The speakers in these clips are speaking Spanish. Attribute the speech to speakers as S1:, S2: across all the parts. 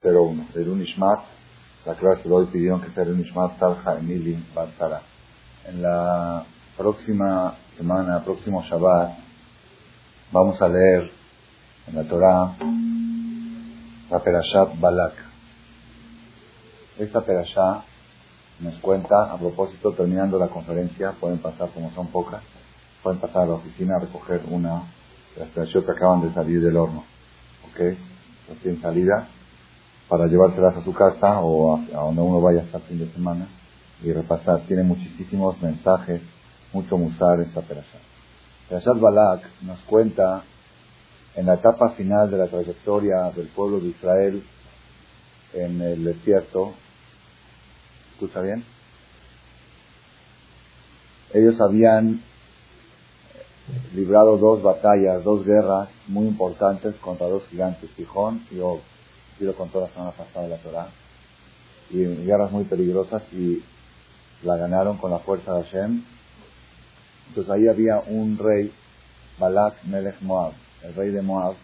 S1: 01. De Lunishmat, la clase de hoy pidieron que sea Lunishmat Talha Emili Bartara. En la próxima semana, próximo Shabbat, vamos a leer en la Torah la Perashat Balak. Esta Perashat nos cuenta, a propósito, terminando la conferencia, pueden pasar, como son pocas, pueden pasar a la oficina a recoger una de las Perashot que acaban de salir del horno. ¿Ok? Recién salida para llevárselas a su casa o a, donde uno vaya hasta el fin de semana y repasar. Tiene muchísimos mensajes, mucho musar esta Perashat. Perashat Balak nos cuenta en la etapa final de la trayectoria del pueblo de Israel en el desierto. ¿Escucha bien? Ellos habían librado dos batallas, dos guerras muy importantes contra dos gigantes, Tijón y Og y lo contó la semana pasada la Torah, y guerras muy peligrosas y la ganaron con la fuerza de Hashem. Entonces ahí había un rey, Balak Melech Moab, el rey de Moab,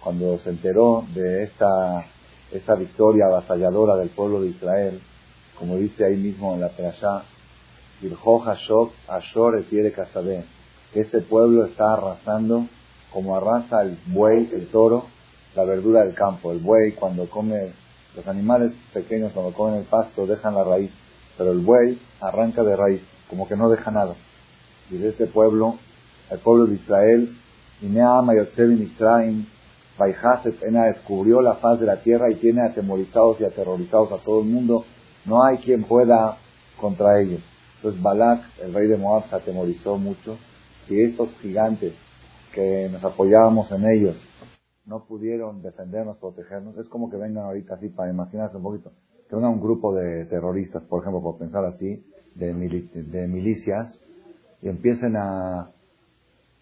S1: cuando se enteró de esta, esta victoria avasalladora del pueblo de Israel, como dice ahí mismo en la Perashá, Ashor este pueblo está arrasando como arrasa el buey, el toro, la verdura del campo. El buey cuando come, los animales pequeños cuando comen el pasto dejan la raíz, pero el buey arranca de raíz, como que no deja nada. Y de este pueblo, el pueblo de Israel, Ena descubrió la faz de la tierra y tiene atemorizados y aterrorizados a todo el mundo. No hay quien pueda contra ellos. Entonces Balak, el rey de Moab, se atemorizó mucho y estos gigantes que nos apoyábamos en ellos no pudieron defendernos, protegernos. Es como que vengan ahorita así, para imaginarse un poquito, que venga un grupo de terroristas, por ejemplo, por pensar así, de, de milicias, y empiecen a,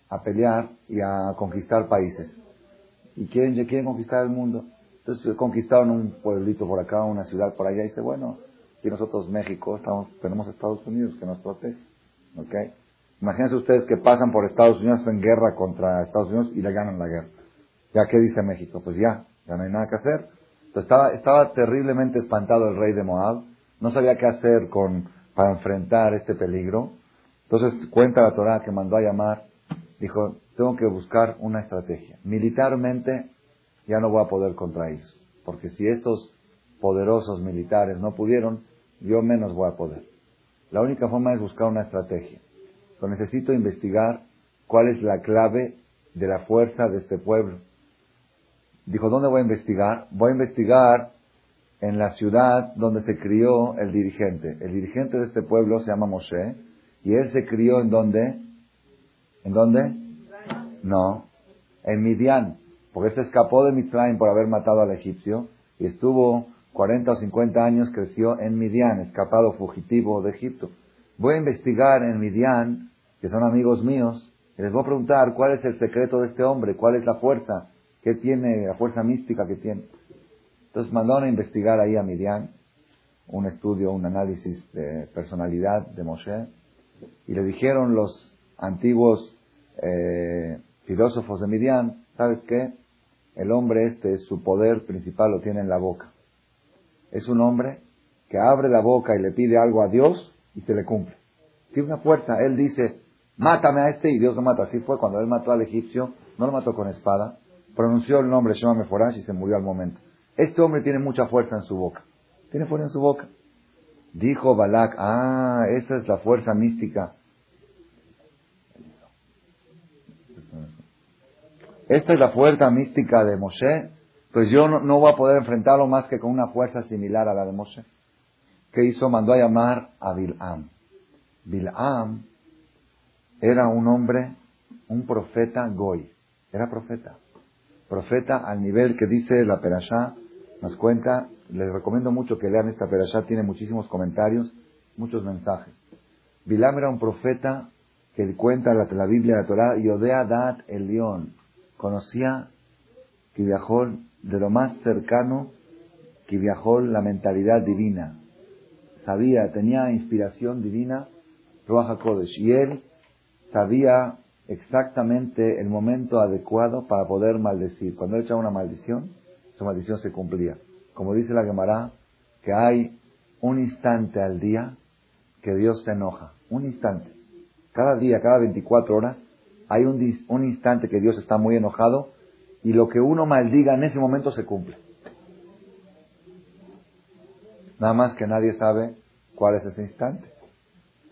S1: a pelear y a conquistar países. Y quieren, quieren conquistar el mundo. Entonces conquistaron un pueblito por acá, una ciudad por allá, y dice, bueno, y nosotros México estamos, tenemos Estados Unidos que nos protege. ¿Ok? Imagínense ustedes que pasan por Estados Unidos en guerra contra Estados Unidos y le ganan la guerra. ¿Ya qué dice México? Pues ya, ya no hay nada que hacer. Entonces estaba, estaba terriblemente espantado el rey de Moab, no sabía qué hacer con, para enfrentar este peligro. Entonces cuenta la Torah que mandó a llamar, dijo, tengo que buscar una estrategia. Militarmente ya no voy a poder contra ellos, porque si estos poderosos militares no pudieron, yo menos voy a poder. La única forma es buscar una estrategia. Yo necesito investigar cuál es la clave de la fuerza de este pueblo. Dijo, ¿dónde voy a investigar? Voy a investigar en la ciudad donde se crió el dirigente. El dirigente de este pueblo se llama Moshe y él se crió en dónde? ¿En dónde? No, en Midian, porque se escapó de Mitzrayim por haber matado al egipcio y estuvo 40 o 50 años, creció en Midian, escapado fugitivo de Egipto. Voy a investigar en Midian, que son amigos míos, y les voy a preguntar cuál es el secreto de este hombre, cuál es la fuerza ¿Qué tiene la fuerza mística que tiene? Entonces mandaron a investigar ahí a Midian, un estudio, un análisis de personalidad de Moshe, y le dijeron los antiguos eh, filósofos de Midian, ¿sabes qué? El hombre este, su poder principal lo tiene en la boca. Es un hombre que abre la boca y le pide algo a Dios y se le cumple. Tiene una fuerza. Él dice, mátame a este y Dios lo mata. Así fue cuando él mató al egipcio, no lo mató con espada, pronunció el nombre Shema Meforash y se murió al momento. Este hombre tiene mucha fuerza en su boca. Tiene fuerza en su boca. Dijo Balak, ah, esa es la fuerza mística. Esta es la fuerza mística de Moshe. Pues yo no, no voy a poder enfrentarlo más que con una fuerza similar a la de Moshe. ¿Qué hizo? Mandó a llamar a Bil'am. Bil'am era un hombre, un profeta goy. Era profeta profeta al nivel que dice la Perashá, nos cuenta, les recomiendo mucho que lean esta Perashá, tiene muchísimos comentarios, muchos mensajes. Bilam era un profeta que cuenta la, la Biblia, la Torah, Yodea Dat el León, conocía que viajó de lo más cercano que viajó la mentalidad divina. Sabía, tenía inspiración divina, Ruach Kodesh, y él sabía exactamente el momento adecuado para poder maldecir. Cuando él echaba una maldición, su maldición se cumplía. como dice la Gemara, que hay un instante al día que Dios se enoja. Un instante. Cada día, cada 24 horas, hay un, un instante que Dios está muy enojado y lo que uno maldiga en ese momento se cumple. Nada más que nadie sabe cuál es ese instante.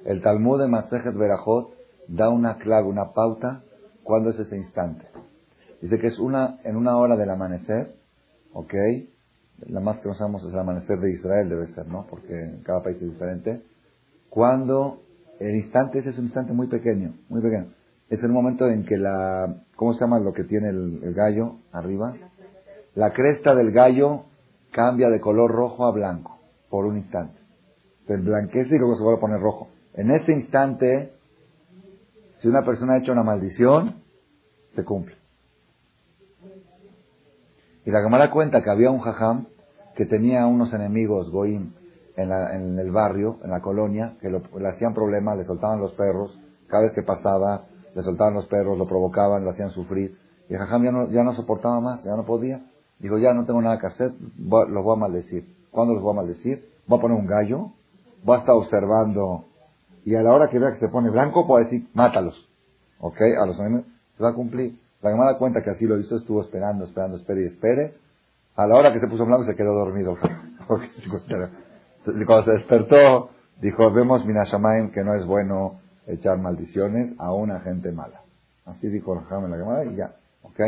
S1: El Talmud de Masejet Berajot da una clave, una pauta, cuándo es ese instante. Dice que es una, en una hora del amanecer, ¿ok? La más que sabemos es el amanecer de Israel, debe ser, ¿no? Porque cada país es diferente. Cuando el instante ese es un instante muy pequeño, muy pequeño. Es el momento en que la, ¿cómo se llama lo que tiene el, gallo arriba? La cresta del gallo cambia de color rojo a blanco por un instante. Se blanquece y luego se vuelve a poner rojo. En ese instante, si una persona ha hecho una maldición, se cumple. Y la cámara cuenta que había un jajam que tenía unos enemigos, goim, en, el barrio, en la colonia, que le hacían problemas, le soltaban los perros, cada vez que pasaba, le soltaban los perros, lo provocaban, lo hacían sufrir. Y el jajam ya no, ya no soportaba más, ya no podía. Dijo, ya no tengo nada que hacer, los voy a maldecir. ¿Cuándo los voy a maldecir? Voy a poner un gallo, voy a estar observando, y a la hora que vea que se pone blanco, puedo decir, mátalos. ¿Ok? A los enemigos, se va a cumplir. La que me da cuenta que así lo hizo, estuvo esperando, esperando, espere y espere. A la hora que se puso blanco se quedó dormido. Cuando se despertó, dijo, vemos Minashamaim que no es bueno echar maldiciones a una gente mala. Así dijo en la llamada y ya. ¿Ok?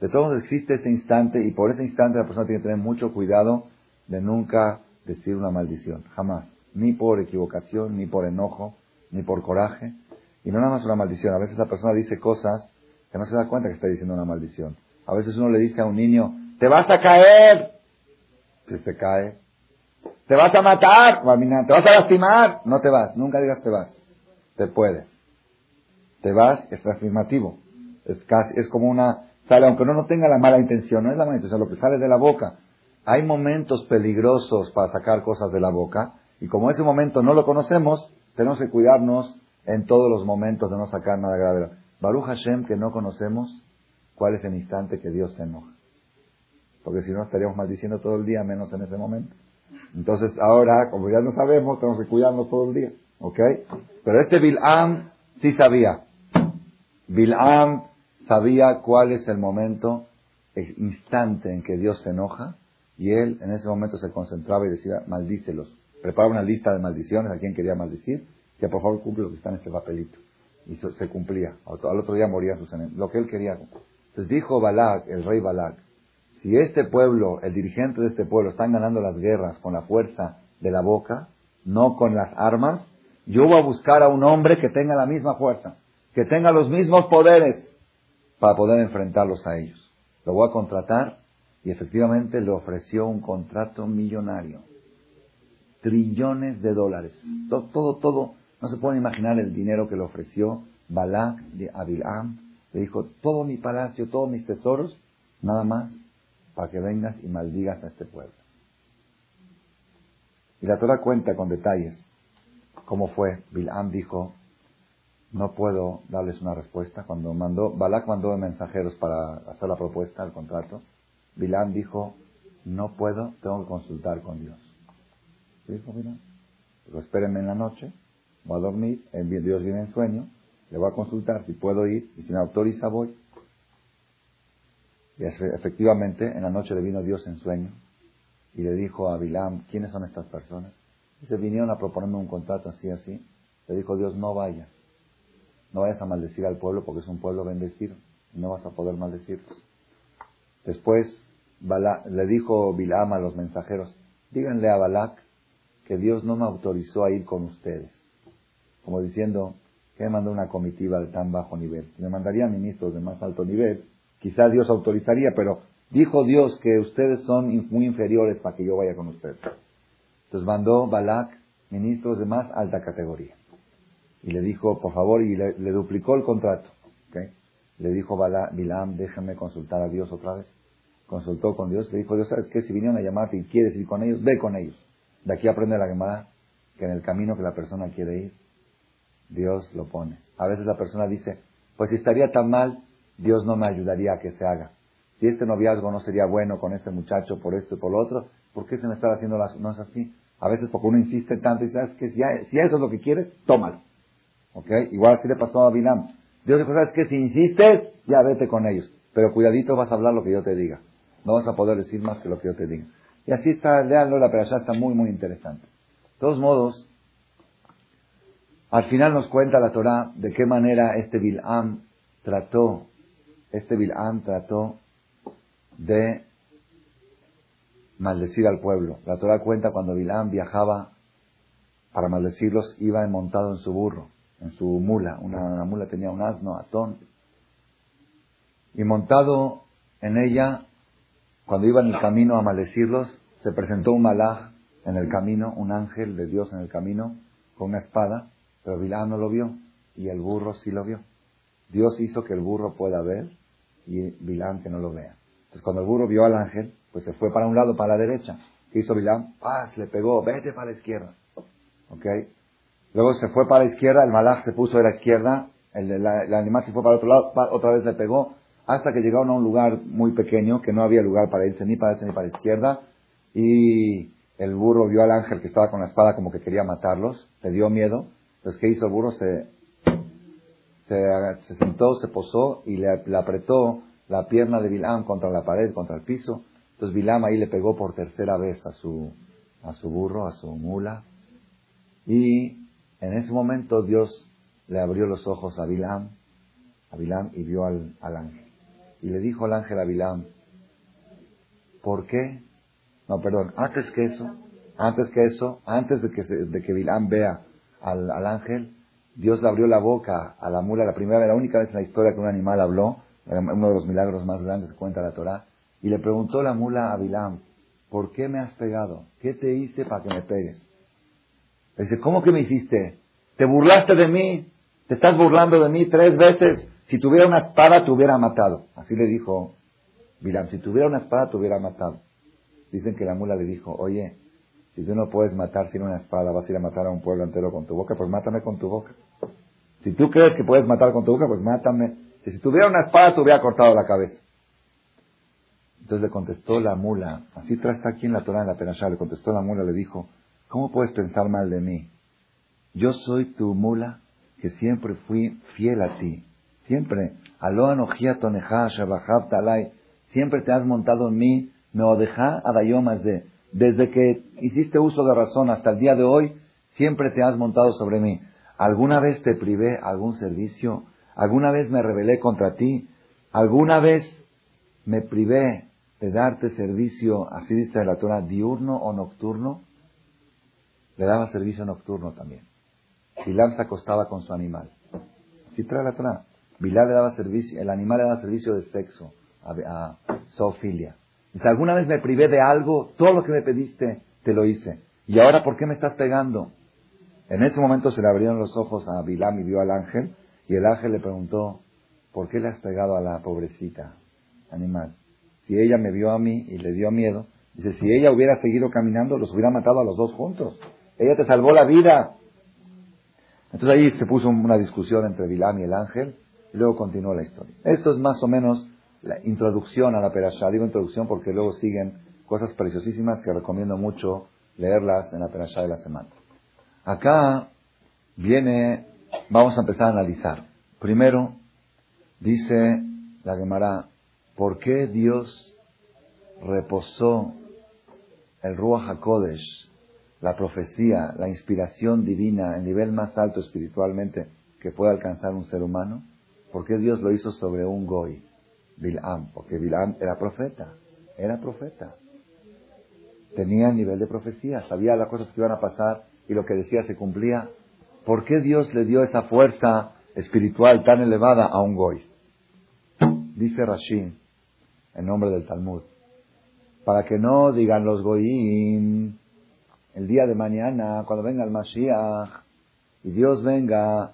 S1: De todos existe ese instante y por ese instante la persona tiene que tener mucho cuidado de nunca decir una maldición. Jamás. Ni por equivocación, ni por enojo, ni por coraje. Y no nada más una maldición. A veces la persona dice cosas que no se da cuenta que está diciendo una maldición. A veces uno le dice a un niño, te vas a caer. Que se cae. Te vas a matar, te vas a lastimar. No te vas, nunca digas te vas. Te puedes. Te vas, es afirmativo. Es casi, es como una, sale, aunque uno no tenga la mala intención, no es la mala intención, lo que sale de la boca. Hay momentos peligrosos para sacar cosas de la boca, y como ese momento no lo conocemos, tenemos que cuidarnos en todos los momentos de no sacar nada grave. Baruch Hashem, que no conocemos, cuál es el instante que Dios se enoja. Porque si no estaríamos maldiciendo todo el día, menos en ese momento. Entonces ahora, como ya no sabemos, tenemos que cuidarnos todo el día. ¿Ok? Pero este Bil'am sí sabía. Bil'am sabía cuál es el momento, el instante en que Dios se enoja, y él en ese momento se concentraba y decía, maldícelos. Preparaba una lista de maldiciones a quien quería maldecir, que por favor cumple lo que está en este papelito. Y se cumplía. Al otro día morían sus. Lo que él quería. Entonces dijo Balak, el rey Balak, si este pueblo, el dirigente de este pueblo, están ganando las guerras con la fuerza de la boca, no con las armas, yo voy a buscar a un hombre que tenga la misma fuerza, que tenga los mismos poderes para poder enfrentarlos a ellos. Lo voy a contratar y efectivamente le ofreció un contrato millonario. Trillones de dólares. Todo, todo, todo. No se puede imaginar el dinero que le ofreció Balak de Abilam. Le dijo, todo mi palacio, todos mis tesoros, nada más para que vengas y maldigas a este pueblo. Y la Torah cuenta con detalles cómo fue. Bilam dijo, no puedo darles una respuesta. Cuando mandó, Balak mandó mensajeros para hacer la propuesta, el contrato. Bilam dijo, no puedo, tengo que consultar con Dios. Dijo Bilam? Pero espérenme en la noche, voy a dormir, Dios viene en sueño, le voy a consultar si puedo ir y si me autoriza voy. Y efectivamente, en la noche le vino Dios en sueño y le dijo a Bilam, ¿quiénes son estas personas? Y se vinieron a proponerme un contrato así, así. Le dijo Dios, no vayas. No vayas a maldecir al pueblo porque es un pueblo bendecido. Y no vas a poder maldecirlos. Después le dijo Bilam a los mensajeros, díganle a Balak que Dios no me autorizó a ir con ustedes. Como diciendo, que me mandó una comitiva de tan bajo nivel. Me mandaría ministros de más alto nivel, Quizás Dios autorizaría, pero dijo Dios que ustedes son muy inferiores para que yo vaya con ustedes. Entonces mandó Balak ministros de más alta categoría. Y le dijo, por favor, y le, duplicó el contrato. Le dijo Balak, Bilam, déjame consultar a Dios otra vez. Consultó con Dios, le dijo, Dios, ¿sabes qué? Si vinieron a llamarte y quieres ir con ellos, ve con ellos. De aquí aprende la Gemara que en el camino que la persona quiere ir, Dios lo pone. A veces la persona dice, pues si estaría tan mal, Dios no me ayudaría a que se haga. Si este noviazgo no sería bueno con este muchacho por esto y por lo otro, ¿por qué se me está haciendo las... No es así. A veces porque uno insiste tanto y sabes que si, si eso es lo que quieres, tómalo. ¿Ok? Igual así le pasó a Bilam. Dios dijo, ¿sabes que Si insistes, ya vete con ellos. Pero cuidadito vas a hablar lo que yo te diga. No vas a poder decir más que lo que yo te diga. Y así está, leanlo, la ya está muy, muy interesante. De todos modos, al final nos cuenta la Torah de qué manera este Bilam trató, este Bilam trató de maldecir al pueblo. La Torah cuenta cuando Bilam viajaba para maldecirlos, iba montado en su burro, en su mula. Una, mula tenía un asno, atón. Y montado en ella, cuando iba en el camino a maldecirlos, se presentó un malaj en el camino, un ángel de Dios en el camino, con una espada, pero Bilam no lo vio y el burro sí lo vio. Dios hizo que el burro pueda ver y Bilam que no lo vea. Entonces cuando el burro vio al ángel, pues se fue para un lado, para la derecha. ¿Qué hizo Bilam? Paz, le pegó, vete para la izquierda. ¿Ok? Luego se fue para la izquierda, el malaj se puso a la izquierda, el, animal se fue para el otro lado, otra vez le pegó, hasta que llegaron a un lugar muy pequeño, que no había lugar para irse ni para derecha ni para izquierda, y el burro vio al ángel que estaba con la espada como que quería matarlos, le dio miedo, entonces ¿qué hizo el burro? Se, se, sentó, se posó y le, le apretó la pierna de Bilam contra la pared, contra el piso, entonces Bilam ahí le pegó por tercera vez a su, a su burro, a su mula. Y en ese momento Dios le abrió los ojos a Bilam, a Bilam y vio al, ángel. Y le dijo al ángel a Bilam, ¿por qué? No, perdón, antes que eso, antes que eso, antes de que, de que Bilam vea al, al, ángel, Dios le abrió la boca a la mula, la primera la única vez en la historia que un animal habló, uno de los milagros más grandes que cuenta la Torah, y le preguntó la mula a Bilam, ¿por qué me has pegado? ¿Qué te hice para que me pegues? Le dice, ¿cómo que me hiciste? ¿Te burlaste de mí? ¿Te estás burlando de mí tres veces? Si tuviera una espada te hubiera matado. Así le dijo Bilam, si tuviera una espada te hubiera matado. Dicen que la mula le dijo, oye, si tú no puedes matar sin una espada, vas a ir a matar a un pueblo entero con tu boca, pues mátame con tu boca. Si tú crees que puedes matar con tu boca, pues mátame. Si tuviera una espada te hubiera cortado la cabeza. Entonces le contestó la mula, así está aquí en la Torah, en la Penashá, le contestó la mula, le dijo, ¿cómo puedes pensar mal de mí? Yo soy tu mula que siempre fui fiel a ti. Siempre, siempre te has montado en mí, me odeja adayomas de, desde que hiciste uso de razón hasta el día de hoy, siempre te has montado sobre mí. ¿Alguna vez te privé algún servicio? ¿Alguna vez me rebelé contra ti? ¿Alguna vez me privé de darte servicio, así dice la Torah, diurno o nocturno, le daba servicio nocturno también. Bilal se acostaba con su animal. Así trae la Torah. Bilal le daba servicio, el animal le daba servicio de sexo, a, a zoofilia. Dice, alguna vez me privé de algo, todo lo que me pediste, te lo hice. ¿Y ahora por qué me estás pegando? En ese momento se le abrieron los ojos a Bilam y vio al ángel, y el ángel le preguntó, ¿por qué le has pegado a la pobrecita animal? si ella me vio a mí y le dio miedo, dice, si ella hubiera seguido caminando, los hubiera matado a los dos juntos. Ella te salvó la vida. Entonces ahí se puso una discusión entre Bilam y el ángel, y luego continuó la historia. Esto es más o menos la introducción a la Perashá. Digo introducción porque luego siguen cosas preciosísimas que recomiendo mucho leerlas en la Perashá de la semana. Acá viene, vamos a empezar a analizar. Primero, dice la Gemara, ¿Por qué Dios reposó el Ruach HaKodesh, la profecía, la inspiración divina, el nivel más alto espiritualmente que puede alcanzar un ser humano? ¿Por qué Dios lo hizo sobre un Goy, Bilam? Porque Bilam era profeta, era profeta. Tenía nivel de profecía, sabía las cosas que iban a pasar y lo que decía se cumplía. ¿Por qué Dios le dio esa fuerza espiritual tan elevada a un Goy? Dice Rashid, en nombre del Talmud. Para que no digan los goyim el día de mañana, cuando venga el Mashiach, y Dios venga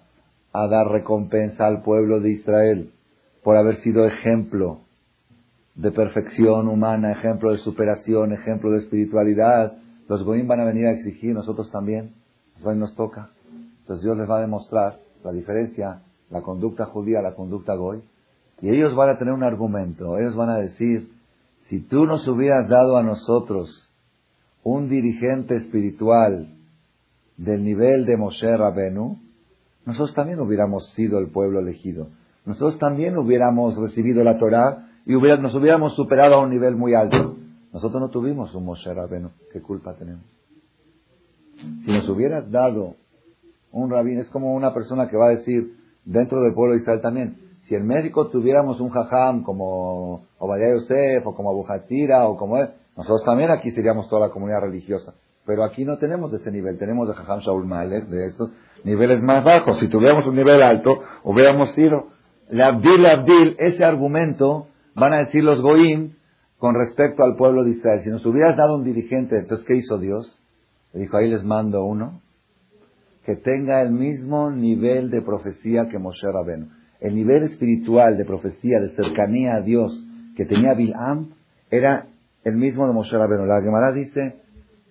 S1: a dar recompensa al pueblo de Israel por haber sido ejemplo de perfección humana, ejemplo de superación, ejemplo de espiritualidad, los goyim van a venir a exigir, nosotros también, hoy nos toca. Entonces Dios les va a demostrar la diferencia, la conducta judía, la conducta goy, y ellos van a tener un argumento. Ellos van a decir, si tú nos hubieras dado a nosotros un dirigente espiritual del nivel de Moshe Rabenu, nosotros también hubiéramos sido el pueblo elegido. Nosotros también hubiéramos recibido la Torah y nos hubiéramos superado a un nivel muy alto. Nosotros no tuvimos un Moshe Rabenu. ¿Qué culpa tenemos? Si nos hubieras dado un rabín, es como una persona que va a decir dentro del pueblo de Israel también, si en México tuviéramos un jajam como Obadiah Yosef o como Abu o como él, nosotros también aquí seríamos toda la comunidad religiosa. Pero aquí no tenemos ese nivel, tenemos de jajam Shaul Malek, de estos niveles más bajos. Si tuviéramos un nivel alto, hubiéramos sido. La Abdil, Abdil, ese argumento van a decir los Goim con respecto al pueblo de Israel. Si nos hubieras dado un dirigente, entonces ¿qué hizo Dios? Le dijo, ahí les mando uno que tenga el mismo nivel de profecía que Moshe Rabenu. El nivel espiritual de profecía, de cercanía a Dios que tenía Bil'am, era el mismo de Moshe Rabenu. La Gemara dice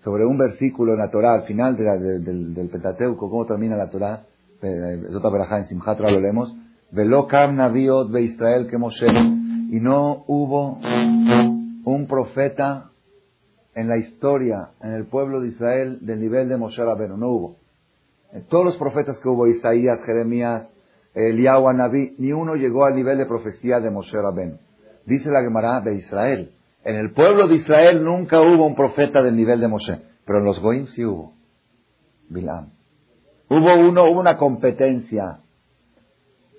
S1: sobre un versículo en la Torah, al final del, del Pentateuco, cómo termina la Torah, eh, es otra verajá en Simchatra lo leemos, Velo naviot be Israel que Moshe, y no hubo un profeta en la historia, en el pueblo de Israel, del nivel de Moshe Rabenu, no hubo. En todos los profetas que hubo, Isaías, Jeremías, Eliyahu, Naví, ni uno llegó al nivel de profecía de Moshe Rabén. Dice la Gemara de Israel. En el pueblo de Israel nunca hubo un profeta del nivel de Moshe, pero en los Goim sí hubo. Bilam. Hubo uno, hubo una competencia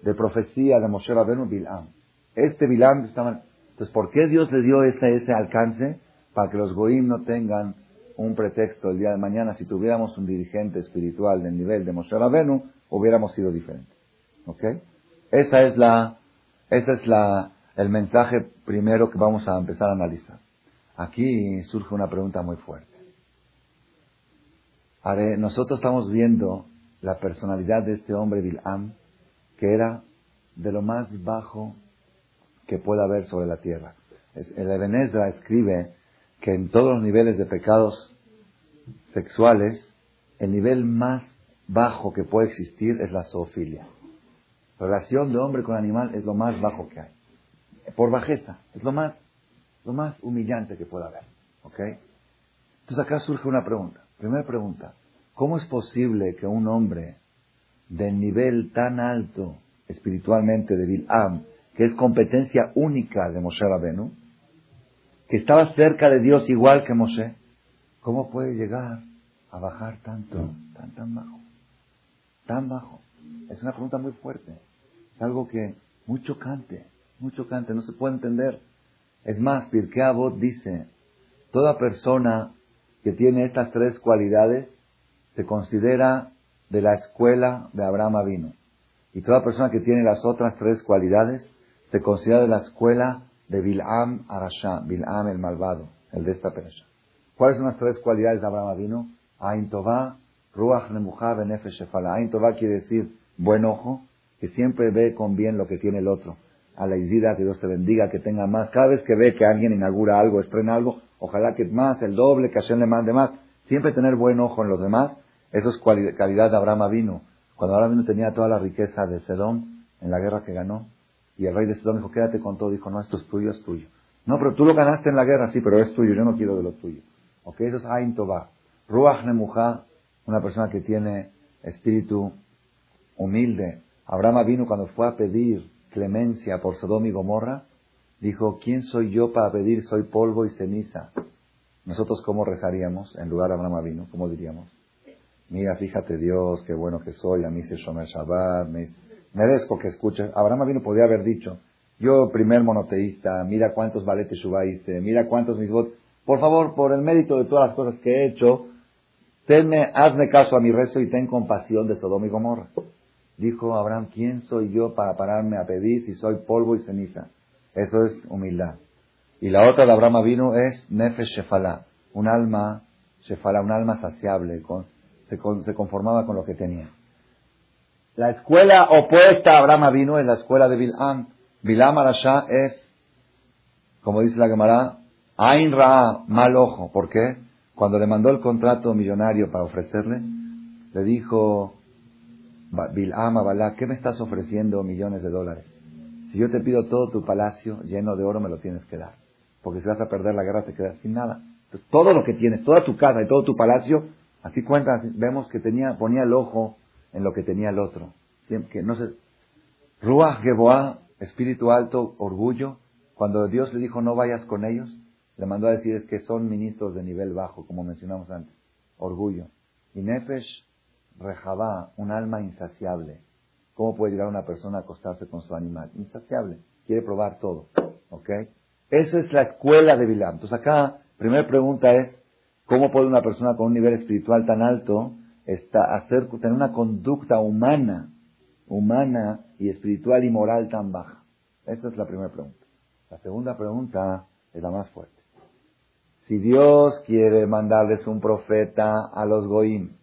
S1: de profecía de Moshe Rabenu, Bilam. Este Bilam estaba... Entonces, ¿por qué Dios le dio ese, ese alcance? Para que los Goim no tengan un pretexto el día de mañana, si tuviéramos un dirigente espiritual del nivel de Moshe Rabenu, hubiéramos sido diferentes. ¿Ok? Esa es la, esa es la, el mensaje primero que vamos a empezar a analizar. Aquí surge una pregunta muy fuerte. nosotros estamos viendo la personalidad de este hombre Bil'am, que era de lo más bajo que pueda haber sobre la tierra. El Ebenezer escribe que en todos los niveles de pecados sexuales, el nivel más bajo que puede existir es la zoofilia. Relación de hombre con animal es lo más bajo que hay. Por bajeza, es lo más, lo más humillante que pueda haber. ¿Ok? Entonces acá surge una pregunta. Primera pregunta, ¿cómo es posible que un hombre de nivel tan alto espiritualmente de Bil'am, que es competencia única de Moshe Rabenu, que estaba cerca de Dios igual que Moshe, ¿cómo puede llegar a bajar tanto, tan, tan bajo? Tan bajo. Es una pregunta muy fuerte. Es algo que muy chocante, muy chocante, no se puede entender. Es más, Pirkei Avot dice, toda persona que tiene estas tres cualidades se considera de la escuela de Abraham Avino. Y toda persona que tiene las otras tres cualidades se considera de la escuela de Bil'am Arasha, Bil'am el malvado, el de esta perasha. ¿Cuáles son las tres cualidades de Abraham Avino? Ain Tová, Ruach Nemuchá, Benefesh Shefala. Ain Tová quiere decir buen ojo, que siempre ve con bien lo que tiene el otro. A la Isida, que Dios te bendiga, que tenga más. Cada vez que ve que alguien inaugura algo, estrena algo, ojalá que más, el doble, que Hashem le mande más. Siempre tener buen ojo en los demás, eso es calidad de Abraham Avino. Cuando Abraham Avino tenía toda la riqueza de Sedón, en la guerra que ganó, y el rey de Sedón dijo, quédate con todo. Dijo, no, esto es tuyo, es tuyo. No, pero tú lo ganaste en la guerra, sí, pero es tuyo, yo no quiero de lo tuyo. Ok, eso es Ain Tová. Ruach Nemuja, una persona que tiene espíritu humilde. Abraham vino cuando fue a pedir clemencia por Sodom y Gomorra, dijo, ¿quién soy yo para pedir soy polvo y ceniza? Nosotros cómo rezaríamos en lugar de Abraham vino, ¿cómo diríamos? Mira, fíjate Dios, qué bueno que soy, a mí se Shomer Shabbat, me merezco que escuches. Abraham vino podía haber dicho, yo primer monoteísta, mira cuántos valetes Shubá hice, mira cuántos mis votos. Por favor, por el mérito de todas las cosas que he hecho, tenme, hazme caso a mi rezo y ten compasión de Sodoma y Gomorra. Dijo Abraham, ¿quién soy yo para pararme a pedir si soy polvo y ceniza? Eso es humildad. Y la otra de Abraham vino es Nefesh Shefalá, un alma, Shefalá, un alma saciable, se, se conformaba con lo que tenía. La escuela opuesta a Abraham vino es la escuela de Bilam. Bilam Arashá es, como dice la Gemara, Ain Ra, mal ojo. ¿Por qué? Cuando le mandó el contrato millonario para ofrecerle, le dijo Bilam a Balá, ¿qué me estás ofreciendo millones de dólares? Si yo te pido todo tu palacio lleno de oro, me lo tienes que dar. Porque si vas a perder la guerra, te quedas sin nada. todo lo que tienes, toda tu casa y todo tu palacio, así cuentas, vemos que tenía, ponía el ojo en lo que tenía el otro. Que no sé, Ruach Geboah, espíritu alto, orgullo, cuando Dios le dijo no vayas con ellos, le mandó a decir es que son ministros de nivel bajo, como mencionamos antes. Orgullo. Y Nefesh Rejabá, un alma insaciable. ¿Cómo puede llegar una persona a acostarse con su animal? Insaciable. Quiere probar todo. ¿Ok? Esa es la escuela de Bilam. Entonces acá, primera pregunta es, ¿cómo puede una persona con un nivel espiritual tan alto hacer, tener una conducta humana, humana y espiritual y moral tan baja? Esta es la primera pregunta. La segunda pregunta es la más fuerte. Si Dios quiere mandarles un profeta a los Goim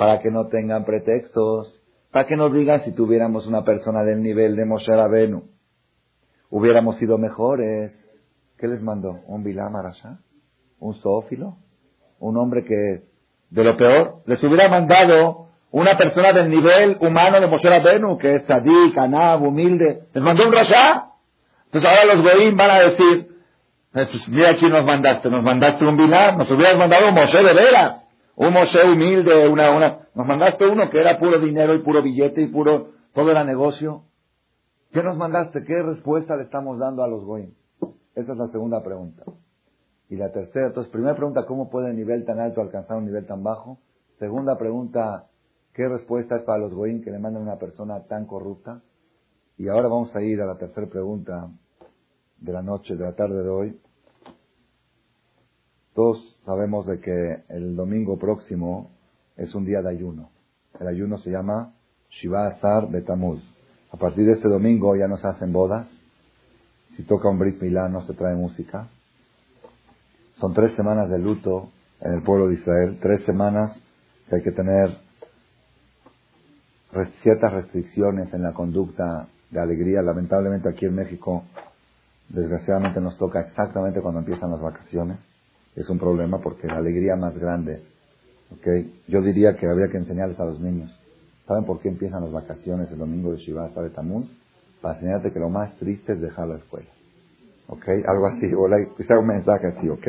S1: para que no tengan pretextos, para que nos digan si tuviéramos una persona del nivel de Moshe Rabenu, hubiéramos sido mejores. ¿Qué les mandó? ¿Un Bilam Arasha? ¿Un zoófilo? ¿Un hombre que, de lo peor? Les hubiera mandado una persona del nivel humano de Moshe Rabenu, que es sadik, anab, humilde. ¿Les mandó un Rasha? Entonces ahora los Goim van a decir, eh, pues mira quién nos mandaste, nos mandaste un Bilam, nos hubieras mandado un Moshe de veras un Moshe humilde, una, una, nos mandaste uno que era puro dinero y puro billete y puro, todo era negocio. ¿Qué nos mandaste? ¿Qué respuesta le estamos dando a los Goim? Esa es la segunda pregunta. Y la tercera, entonces, primera pregunta, ¿cómo puede nivel tan alto alcanzar un nivel tan bajo? Segunda pregunta, ¿qué respuesta es para los Goim que le mandan una persona tan corrupta? Y ahora vamos a ir a la tercera pregunta de la noche, de la tarde de hoy. Todos sabemos de que el domingo próximo es un día de ayuno. El ayuno se llama Shiva Azar Betamuz. A partir de este domingo ya no se hacen bodas. Si toca un Brit Milá no se trae música. Son tres semanas de luto en el pueblo de Israel. Tres semanas que hay que tener ciertas restricciones en la conducta de alegría. Lamentablemente aquí en México, desgraciadamente nos toca exactamente cuando empiezan las vacaciones es un problema porque la alegría más grande, ¿okay? yo diría que habría que enseñarles a los niños. ¿Saben por qué empiezan las vacaciones el domingo de Shiva hasta de Tamuz? Para enseñarte que lo más triste es dejar la escuela. ¿Ok? Algo así, o quizá un mensaje así, ¿ok?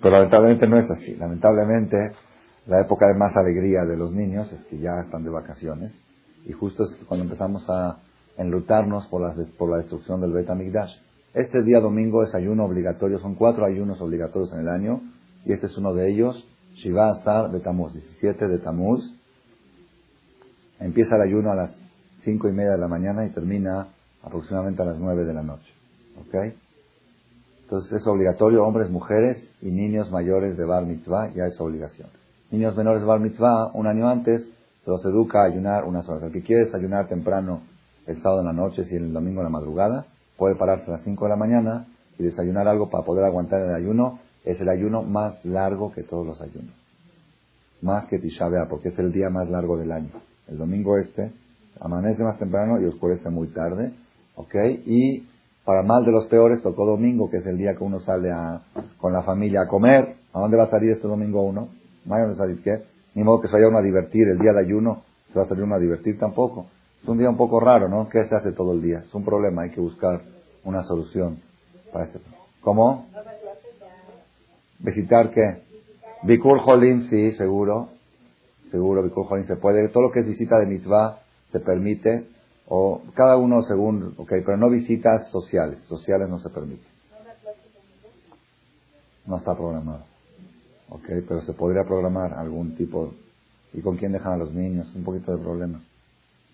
S1: Pero lamentablemente no es así. Lamentablemente, la época de más alegría de los niños es que ya están de vacaciones. Y justo es cuando empezamos a enlutarnos por la, por la destrucción del Bet Amigdash. Este día domingo es ayuno obligatorio, son cuatro ayunos obligatorios en el año, y este es uno de ellos, Shiva Azar de Tamuz, 17 de Tamuz. Empieza el ayuno a las cinco y media de la mañana y termina aproximadamente a las nueve de la noche. ¿Ok? Entonces es obligatorio, hombres, mujeres y niños mayores de Bar Mitzvah, ya es obligación. Niños menores de Bar Mitzvah, un año antes, se los educa a ayunar unas horas. El que quiere ayunar temprano el sábado en la noche, si el domingo en la madrugada, puede pararse a las 5 de la mañana y desayunar algo para poder aguantar el ayuno, es el ayuno más largo que todos los ayunos. Más que Tisha porque es el día más largo del año. El domingo este amanece más temprano y oscurece muy tarde, ¿ok? Y para mal de los peores tocó domingo, que es el día que uno sale a, con la familia a comer. ¿A dónde va a salir este domingo uno? ¿No hay dónde salir qué? Ni modo que se vaya uno a divertir, el día de ayuno se va a salir uno a divertir tampoco. Es un día un poco raro, ¿no? ¿Qué se hace todo el día? Es un problema, hay que buscar una solución para este ¿Cómo? ¿Visitar qué? Bikur Jolim, sí, seguro. Seguro, Bikur Jolim se puede. Todo lo que es visita de mitzvah se permite. O cada uno según, ok, pero no visitas sociales. Sociales no se permite. No está programado. Ok, pero se podría programar algún tipo. ¿Y con quién dejan a los niños? Un poquito de problema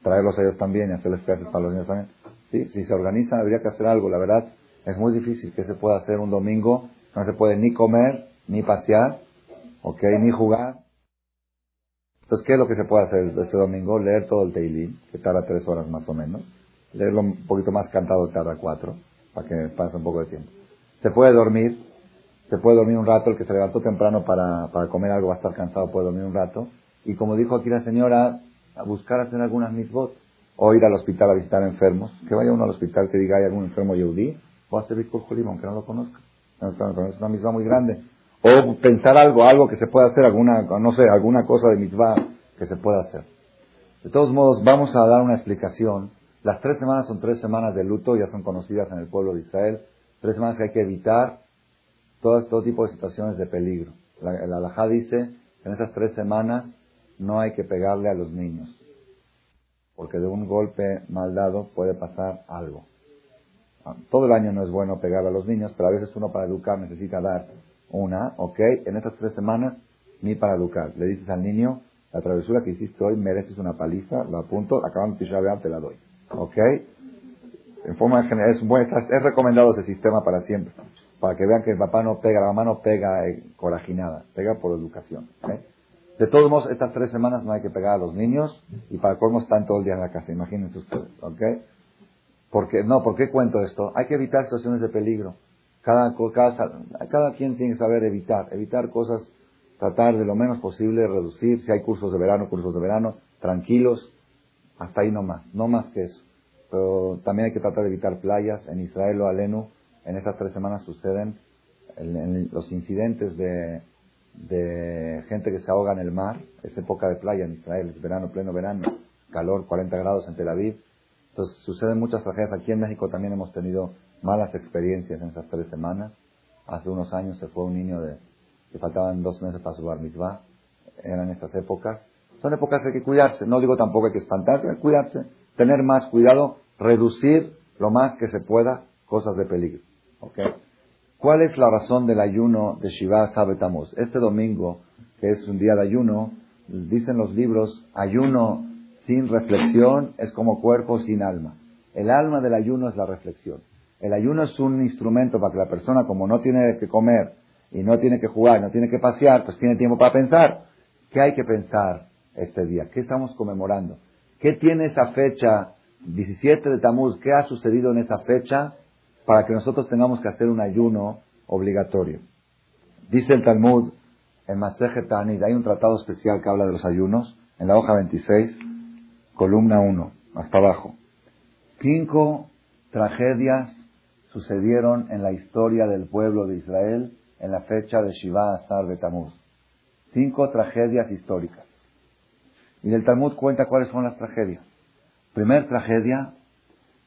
S1: traerlos a ellos también y hacerles clases para los niños también. ¿Sí? Si se organizan, habría que hacer algo. La verdad, es muy difícil que se pueda hacer un domingo. No se puede ni comer, ni pasear, ¿ok? Ni jugar. Entonces, ¿qué es lo que se puede hacer este domingo? Leer todo el Teilín, que tarda tres horas más o menos. Leerlo un poquito más cantado, tarda cuatro, para que pase un poco de tiempo. Se puede dormir, se puede dormir un rato. El que se levantó temprano para, para comer algo va a estar cansado, puede dormir un rato. Y como dijo aquí la señora, a buscar hacer algunas mitzvot, o ir al hospital a visitar enfermos, que vaya uno al hospital que diga hay algún enfermo yehudí, o hacer Bikur Jolim, aunque no lo conozca. Es una misma muy grande. O pensar algo, algo que se pueda hacer, alguna, no sé, alguna cosa de mitzvah que se pueda hacer. De todos modos, vamos a dar una explicación. Las tres semanas son tres semanas de luto, ya son conocidas en el pueblo de Israel. Tres semanas que hay que evitar todo, todo tipo de situaciones de peligro. La, el alajá dice, en esas tres semanas no hay que pegarle a los niños, porque de un golpe mal dado puede pasar algo. Ah, todo el año no es bueno pegar a los niños, pero a veces uno para educar necesita dar una, ok, en estas tres semanas ni para educar. Le dices al niño, la travesura que hiciste hoy mereces una paliza, lo apunto, acabando de Tisha te la doy. ¿Ok? En forma general, es, es recomendado ese sistema para siempre. Para que vean que el papá no pega, la mamá no pega eh, pega por educación. De todos modos, estas tres semanas no hay que pegar a los niños y para cómo están todo el día en la casa, imagínense ustedes. ¿Ok? Porque, no, ¿por qué cuento esto? Hay que evitar situaciones de peligro. Cada, cada, cada quien tiene que saber evitar, evitar cosas, tratar de lo menos posible reducir, si hay cursos de verano, cursos de verano, tranquilos, hasta ahí no más, no más que eso. Pero también hay que tratar de evitar playas. En Israel o Alenu, en estas tres semanas suceden los incidentes de, de gente que se ahoga en el mar. Es época de playa en Israel, es verano, pleno verano, calor, 40 grados en Tel Aviv. Entonces suceden muchas tragedias. Aquí en México también hemos tenido malas experiencias en esas tres semanas. Hace unos años se fue un niño de que faltaban dos meses para su bar mitzvah. Eran estas épocas. Son épocas que hay que cuidarse. No digo tampoco hay que espantarse, hay que cuidarse. Tener más cuidado, reducir lo más que se pueda cosas de peligro. ¿Okay? ¿Cuál es la razón del ayuno de Shiva Sabetamos? Este domingo, que es un día de ayuno, dicen los libros, ayuno sin reflexión es como cuerpo sin alma. El alma del ayuno es la reflexión. El ayuno es un instrumento para que la persona, como no tiene que comer y no tiene que jugar, no tiene que pasear, pues tiene tiempo para pensar. ¿Qué hay que pensar este día? ¿Qué estamos conmemorando? ¿Qué tiene esa fecha, 17 de Tamuz? ¿Qué ha sucedido en esa fecha para que nosotros tengamos que hacer un ayuno obligatorio? Dice el Talmud, en Maseje Tanid, hay un tratado especial que habla de los ayunos, en la hoja 26, columna 1, hasta abajo. Cinco tragedias sucedieron en la historia del pueblo de Israel en la fecha de Shiva Asar de Tamuz. Cinco tragedias históricas. Y el Talmud cuenta cuáles son las tragedias. Primer tragedia,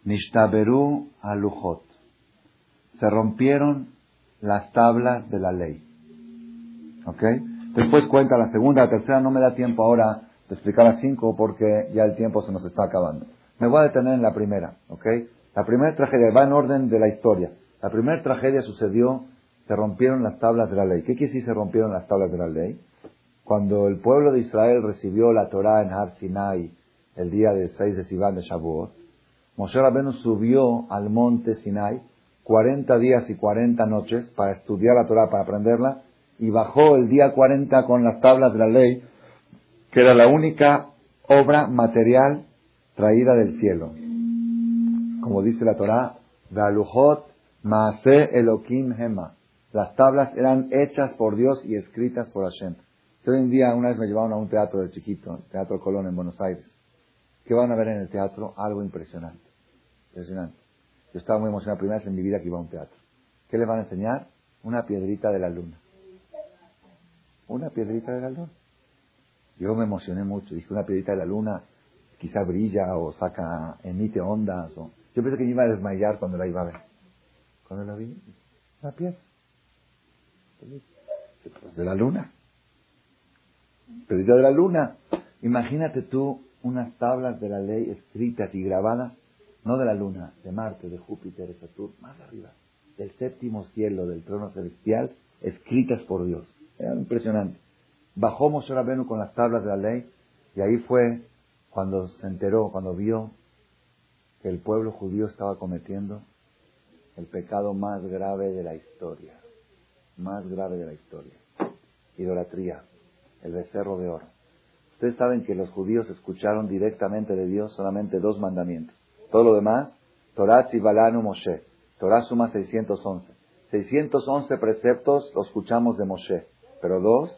S1: Nishtaberu alujot. Se rompieron las tablas de la ley. ¿Ok? Después cuenta la segunda, la tercera, no me da tiempo ahora de explicar las cinco porque ya el tiempo se nos está acabando. Me voy a detener en la primera, ¿ok? La primera tragedia va en orden de la historia. La primera tragedia sucedió, se rompieron las tablas de la ley. ¿Qué quiere decir se rompieron las tablas de la ley? Cuando el pueblo de Israel recibió la Torah en Har Sinai el día de 6 de Sivan de Shavuot, Moshe Rabbeinu subió al monte Sinai 40 días y 40 noches para estudiar la Torah, para aprenderla, y bajó el día 40 con las tablas de la ley, que era la única obra material traída del cielo como dice la Torah, Maase Elohim Hema. Las tablas eran hechas por Dios y escritas por Hashem. Hoy en día, una vez me llevaron a un teatro de chiquito, Teatro Colón en Buenos Aires. ¿Qué van a ver en el teatro? Algo impresionante. Impresionante. Yo estaba muy emocionado, primera vez en mi vida que iba a un teatro. ¿Qué les van a enseñar? Una piedrita de la luna. Una piedrita de la luna. Yo me emocioné mucho. Dije, una piedrita de la luna quizá brilla o saca, emite ondas. O... Yo pensé que me iba a desmayar cuando la iba a ver. Cuando la vi, la pieza. De la luna. Pero de la luna. Imagínate tú unas tablas de la ley escritas y grabadas, no de la luna, de Marte, de Júpiter, de Saturno, más arriba, del séptimo cielo, del trono celestial, escritas por Dios. Era impresionante. Bajó Moshe Rabenu con las tablas de la ley y ahí fue cuando se enteró, cuando vio que el pueblo judío estaba cometiendo el pecado más grave de la historia, más grave de la historia, idolatría, el becerro de oro. Ustedes saben que los judíos escucharon directamente de Dios solamente dos mandamientos. Todo lo demás, Torah Balanu Moshe. Torah suma 611. 611 preceptos los escuchamos de Moshe, pero dos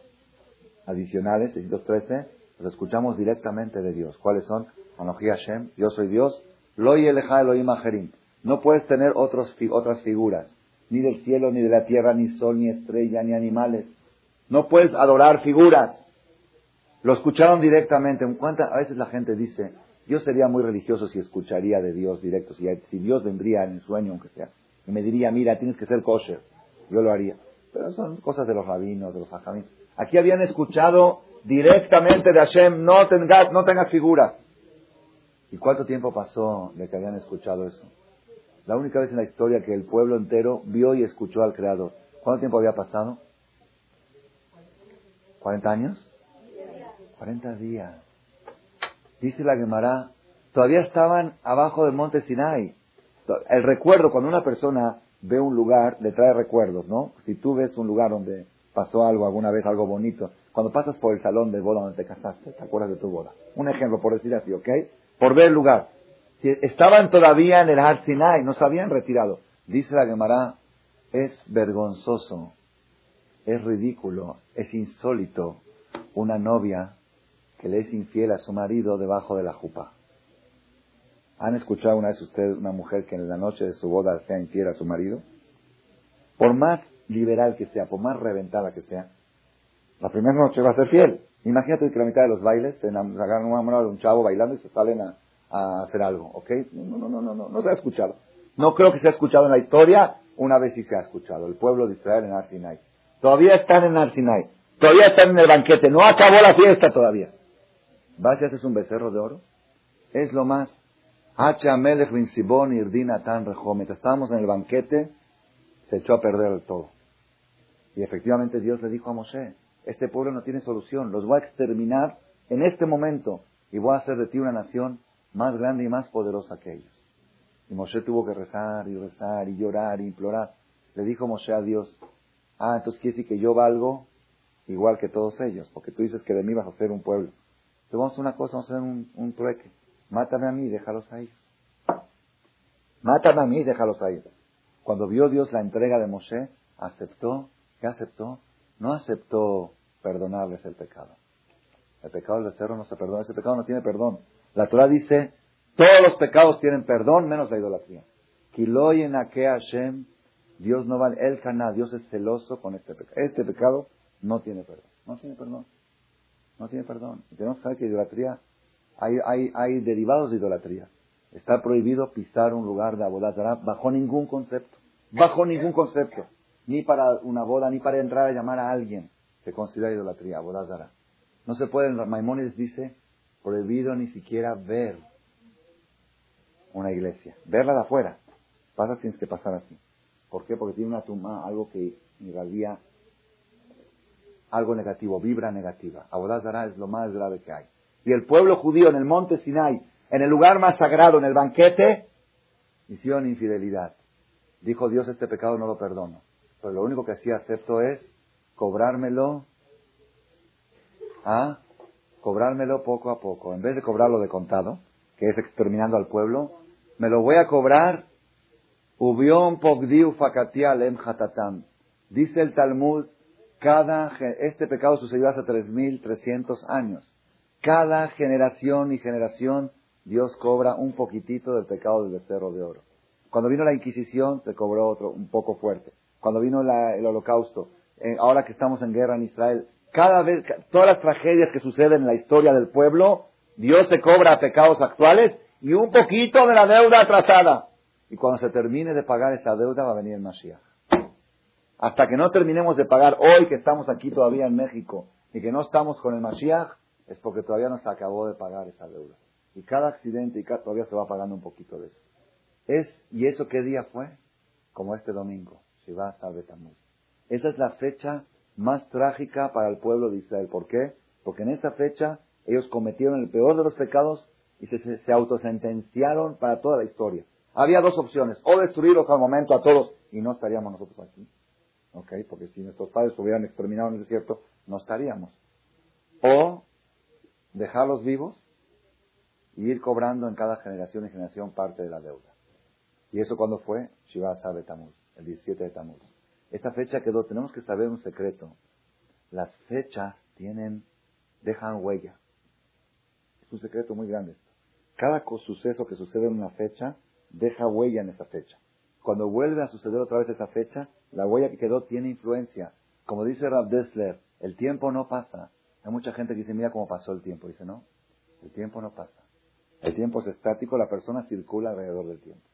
S1: adicionales, 613, los escuchamos directamente de Dios. ¿Cuáles son? Anoji Hashem, yo soy Dios, no puedes tener otras figuras, ni del cielo, ni de la tierra, ni sol, ni estrella, ni animales. No puedes adorar figuras. Lo escucharon directamente. A veces la gente dice, yo sería muy religioso si escucharía de Dios directo, si, si Dios vendría en el sueño, aunque sea, y me diría, mira, tienes que ser kosher. Yo lo haría. Pero son cosas de los rabinos, de los hajamim. Aquí habían escuchado directamente de Hashem, no tengas, no tengas figuras. ¿Y cuánto tiempo pasó de que habían escuchado eso? La única vez en la historia que el pueblo entero vio y escuchó al Creador. ¿Cuánto tiempo había pasado? ¿40 años? 40 días. Dice la Gemara, todavía estaban abajo del monte Sinai. El recuerdo, cuando una persona ve un lugar, le trae recuerdos, ¿no? Si tú ves un lugar donde pasó algo alguna vez, algo bonito, cuando pasas por el salón de boda donde te casaste, te acuerdas de tu boda. Un ejemplo, por decir así, ¿ok? Por ver el lugar. estaban todavía en el Har Sinai, no se habían retirado. Dice la Gemara, es vergonzoso, es ridículo, es insólito una novia que le es infiel a su marido debajo de la jupa. ¿Han escuchado una vez usted una mujer que en la noche de su boda sea infiel a su marido? Por más liberal que sea, por más reventada que sea, la primera noche va a ser fiel. Imagínate que la mitad de los bailes se agarran una mano de un chavo bailando y se salen a, hacer algo, ¿ok? No, no, no, no, no, no se ha escuchado. No creo que se ha escuchado en la historia, una vez sí se ha escuchado. El pueblo de Israel en Arsinai. Todavía están en Arsinai. Todavía están en el banquete. No acabó la fiesta todavía. ¿Vas y haces un becerro de oro? Es lo más. Irdina Tan Mientras estábamos en el banquete, se echó a perder todo. Y efectivamente Dios le dijo a Moshe, este pueblo no tiene solución, los voy a exterminar en este momento y voy a hacer de ti una nación más grande y más poderosa que ellos. Y Moshe tuvo que rezar y rezar y llorar y implorar. Le dijo Moshe a Dios, ah, entonces quiere decir que yo valgo igual que todos ellos, porque tú dices que de mí vas a ser un pueblo. Vamos a hacer una cosa, vamos a hacer un, trueque. Mátame a mí déjalos a ellos. Mátame a mí déjalos a ellos. Cuando vio Dios la entrega de Moshe, aceptó. ¿Qué aceptó? No aceptó perdonarles el pecado. El pecado del becerro no se perdona. Ese pecado no tiene perdón. La Torah dice, todos los pecados tienen perdón, menos la idolatría. Kiloyen Hashem, Dios no vale, el caná, Dios es celoso con este pecado. Este pecado no tiene perdón. No tiene perdón. No tiene perdón. Tenemos que saber que idolatría, hay, hay, hay derivados de idolatría. Está prohibido pisar un lugar de abodazara bajo ningún concepto. Bajo ningún concepto. Ni para una boda, ni para entrar a llamar a alguien. Se considera idolatría, abodazara. No se puede, Maimónides dice, prohibido ni siquiera ver una iglesia. Verla de afuera. Pasa, tienes que pasar así. ¿Por qué? Porque tiene una tumba, algo que irradia algo negativo, vibra negativa. Abodazara es lo más grave que hay. Y el pueblo judío en el monte Sinai en el lugar más sagrado, en el banquete, hicieron infidelidad. Dijo Dios, este pecado no lo perdono. Pero lo único que sí acepto es cobrármelo, ¿ah? cobrármelo poco a poco. En vez de cobrarlo de contado, que es exterminando al pueblo, me lo voy a cobrar. Ubión pogdiu fakatial em Dice el Talmud, cada, este pecado sucedió hace 3.300 años. Cada generación y generación Dios cobra un poquitito del pecado del becerro de oro. Cuando vino la Inquisición, se cobró otro, un poco fuerte. Cuando vino el holocausto, eh, ahora que estamos en guerra en Israel, cada vez, todas las tragedias que suceden en la historia del pueblo, Dios se cobra pecados actuales y un poquito de la deuda atrasada. Y cuando se termine de pagar esa deuda va a venir el Mashiach. Hasta que no terminemos de pagar hoy que estamos aquí todavía en México y que no estamos con el Mashiach, es porque todavía no se acabó de pagar esa deuda. Y cada accidente y cada, todavía se va pagando un poquito de eso. Es, ¿Y eso qué día fue? Como este domingo, Shiva Betamuz. Esa es la fecha más trágica para el pueblo de Israel. ¿Por qué? Porque en esa fecha ellos cometieron el peor de los pecados y se, se, autosentenciaron para toda la historia. Había dos opciones, o destruirlos al momento a todos y no estaríamos nosotros aquí. ¿Ok? Porque si nuestros padres hubieran exterminado en el desierto, no estaríamos. O dejarlos vivos y ir cobrando en cada generación y generación parte de la deuda. ¿Y eso cuándo fue? Shiva sabe Tamuz, el 17 de Tamuz. Esta fecha quedó, tenemos que saber un secreto. Las fechas tienen, dejan huella. Es un secreto muy grande esto. Cada suceso que sucede en una fecha, deja huella en esa fecha. Cuando vuelve a suceder otra vez esa fecha, la huella que quedó tiene influencia. Como dice Rav Dessler, el tiempo no pasa. Hay mucha gente que dice, mira cómo pasó el tiempo. Dice, no, el tiempo no pasa. El tiempo es estático, la persona circula alrededor del tiempo.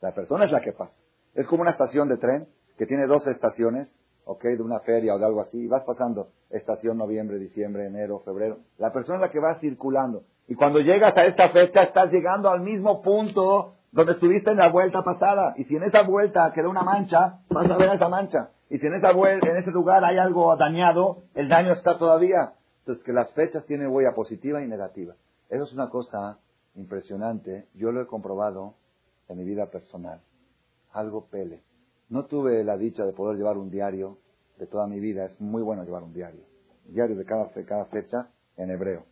S1: La persona es la que pasa. Es como una estación de tren que tiene dos estaciones ¿ok? De una feria o de algo así, y vas pasando estación noviembre, diciembre, enero, febrero. La persona es la que va circulando. Y cuando llegas a esta fecha, estás llegando al mismo punto donde estuviste en la vuelta pasada. Y si en esa vuelta queda una mancha, vas a ver esa mancha. Y si en esa vuelta, en ese lugar hay algo dañado, el daño está todavía. Entonces, que las fechas tienen huella positiva y negativa. Eso es una cosa impresionante. Yo lo he comprobado en mi vida personal. Algo pele. No tuve la dicha de poder llevar un diario de toda mi vida. Es muy bueno llevar un diario. Diario de cada, cada fecha en hebreo.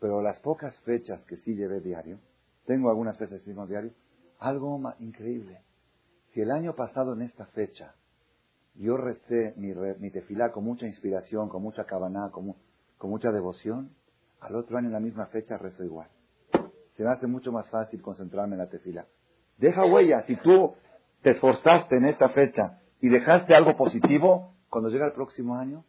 S1: Pero las pocas fechas que sí llevé diario, tengo algunas fechas que hicimos diario, algo increíble. Si el año pasado en esta fecha yo recé mi, mi tefilá con mucha inspiración, con mucha cabaná, con, con mucha devoción, al otro año en la misma fecha rezo igual. Se me hace mucho más fácil concentrarme en la tefila. Deja huella. Si tú te esforzaste en esta fecha y dejaste algo positivo, cuando llega el próximo año,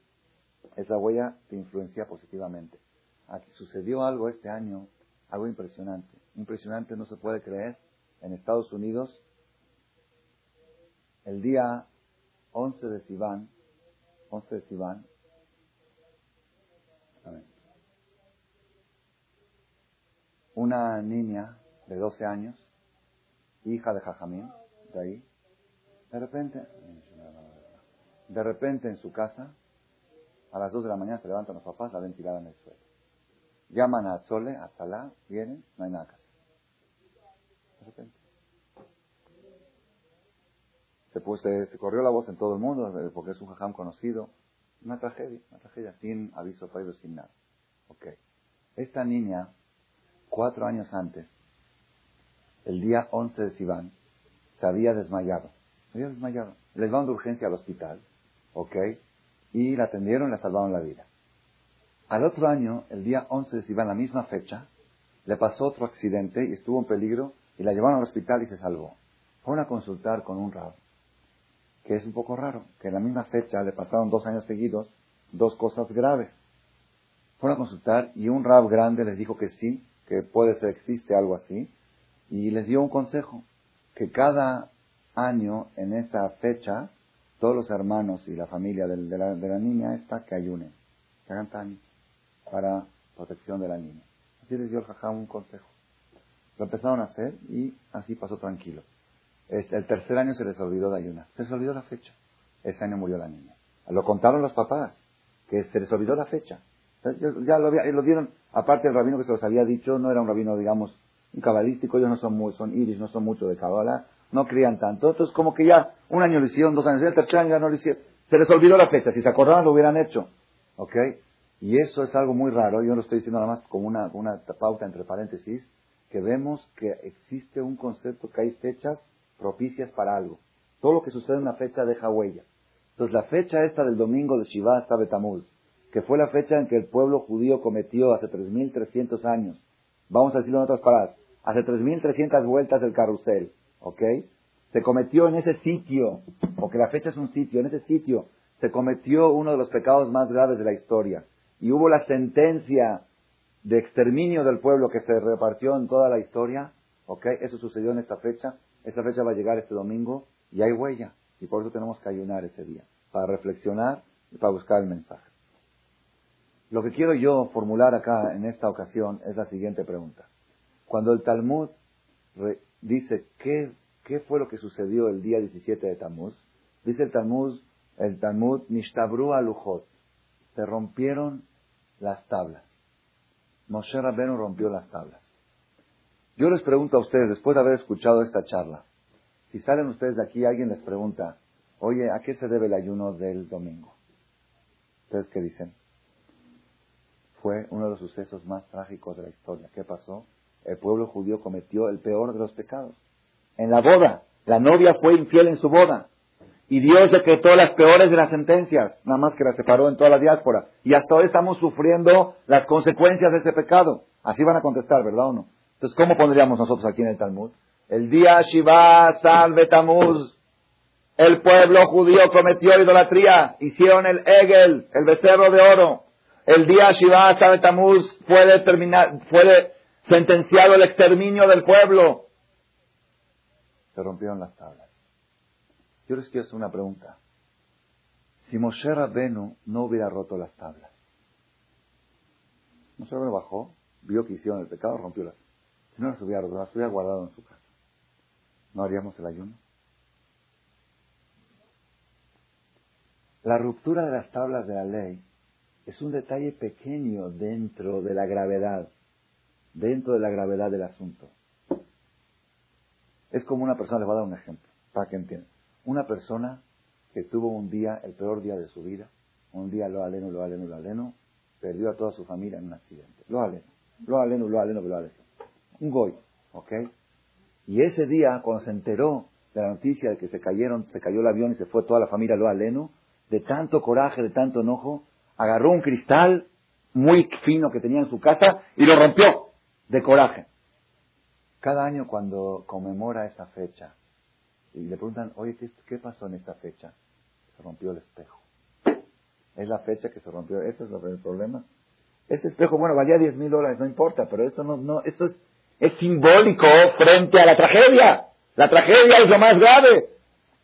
S1: esa huella te influencia positivamente. Aquí sucedió algo este año, algo impresionante. Impresionante, no se puede creer. En Estados Unidos, el día 11 de Sivan, 11 de Sivan, una niña de 12 años, hija de Jajamín, de ahí, de repente, de repente en su casa, a las 2 de la mañana se levantan los papás, la ven tirada en el suelo. Llaman a Chole, a Talá, vienen, no hay nada que hacer. Se, pues, se, corrió la voz en todo el mundo, porque es un jajam conocido. Una tragedia, una tragedia sin aviso previo, sin nada. Ok. Esta niña cuatro años antes, el día 11 de Sivan, se había desmayado. Se había desmayado. Les van de urgencia al hospital, ¿ok? Y la atendieron y la salvaron la vida. Al otro año, el día 11 de Sivan, la misma fecha, le pasó otro accidente y estuvo en peligro y la llevaron al hospital y se salvó. Fueron a consultar con un rab, que es un poco raro, que en la misma fecha le pasaron dos años seguidos dos cosas graves. Fueron a consultar y un rab grande les dijo que sí, que puede ser, existe algo así, y les dio un consejo, que cada año en esa fecha, todos los hermanos y la familia de, la, niña esta que ayunen, que hagan tan para protección de la niña. Así les dio el jajam un consejo. Lo empezaron a hacer y así pasó tranquilo. el tercer año se les olvidó de ayunar. Se les olvidó la fecha. Ese año murió la niña. Lo contaron los papás, que se les olvidó la fecha. Ya lo, lo dieron, aparte el rabino que se los había dicho, no era un rabino, digamos, un cabalístico, ellos no son muy, son iris, no son mucho de cabala, no crían tanto. Entonces, como que ya un año lo hicieron, dos años, el tercer año ya no lo hicieron. Se les olvidó la fecha, si se acordaban lo hubieran hecho. ¿Ok? Y eso es algo muy raro, yo lo estoy diciendo nada más como una, una pauta entre paréntesis, que vemos que existe un concepto que hay fechas propicias para algo. Todo lo que sucede en una fecha deja huella. Entonces, la fecha esta del domingo de Shiva está Betamuz que fue la fecha en que el pueblo judío cometió hace 3.300 años, vamos a decirlo en otras palabras, hace 3.300 vueltas del carrusel, ¿ok? Se cometió en ese sitio, porque la fecha es un sitio, en ese sitio se cometió uno de los pecados más graves de la historia. Y hubo la sentencia de exterminio del pueblo que se repartió en toda la historia, ¿ok? Eso sucedió en esta fecha. Esta fecha va a llegar este domingo y hay huella. Y por eso tenemos que ayunar ese día, para reflexionar y para buscar el mensaje. Lo que quiero yo formular acá en esta ocasión es la siguiente pregunta. Cuando el Talmud dice ¿qué, qué fue lo que sucedió el día 17 de Tammuz, dice el Talmud, el Talmud, Nishtabru alujot, se rompieron las tablas. Moshe Rabbeinu rompió las tablas. Yo les pregunto a ustedes, después de haber escuchado esta charla, si salen ustedes de aquí, alguien les pregunta, oye, ¿a qué se debe el ayuno del domingo? ¿Ustedes qué dicen? fue uno de los sucesos más trágicos de la historia. ¿Qué pasó? El pueblo judío cometió el peor de los pecados. En la boda, la novia fue infiel en su boda. Y Dios decretó las peores de las sentencias, nada más que la separó en toda la diáspora. Y hasta hoy estamos sufriendo las consecuencias de ese pecado. Así van a contestar, ¿verdad o no? Entonces, ¿cómo pondríamos nosotros aquí en el Talmud? El día Shiva, Salve Tamuz, el pueblo judío cometió idolatría, hicieron el Egel, el becerro de oro, el día Shiva hasta Tamuz fue, determinado, fue sentenciado el exterminio del pueblo. Se rompieron las tablas. Yo les quiero hacer una pregunta. Si Moshe Rabbenu no hubiera roto las tablas, Moshe Rabbenu bajó, vio que hicieron el pecado, rompió las Si no las hubiera roto, las hubiera guardado en su casa. ¿No haríamos el ayuno? La ruptura de las tablas de la ley es un detalle pequeño dentro de la gravedad, dentro de la gravedad del asunto. Es como una persona, les voy a dar un ejemplo, para que entiendan. Una persona que tuvo un día, el peor día de su vida, un día lo aleno, lo aleno, lo aleno, perdió a toda su familia en un accidente. Lo aleno, lo aleno, lo aleno, lo aleno. Un goy, ¿ok? Y ese día, cuando se enteró de la noticia de que se cayeron, se cayó el avión y se fue toda la familia lo aleno, de tanto coraje, de tanto enojo, agarró un cristal muy fino que tenía en su casa y lo rompió de coraje. Cada año cuando conmemora esa fecha y le preguntan, oye, ¿qué, pasó en esta fecha? Se rompió el espejo. Es la fecha que se rompió, ese es el problema. Ese espejo, bueno, valía 10 mil dólares, no importa, pero esto no, no, esto es, es simbólico frente a la tragedia. La tragedia es lo más grave.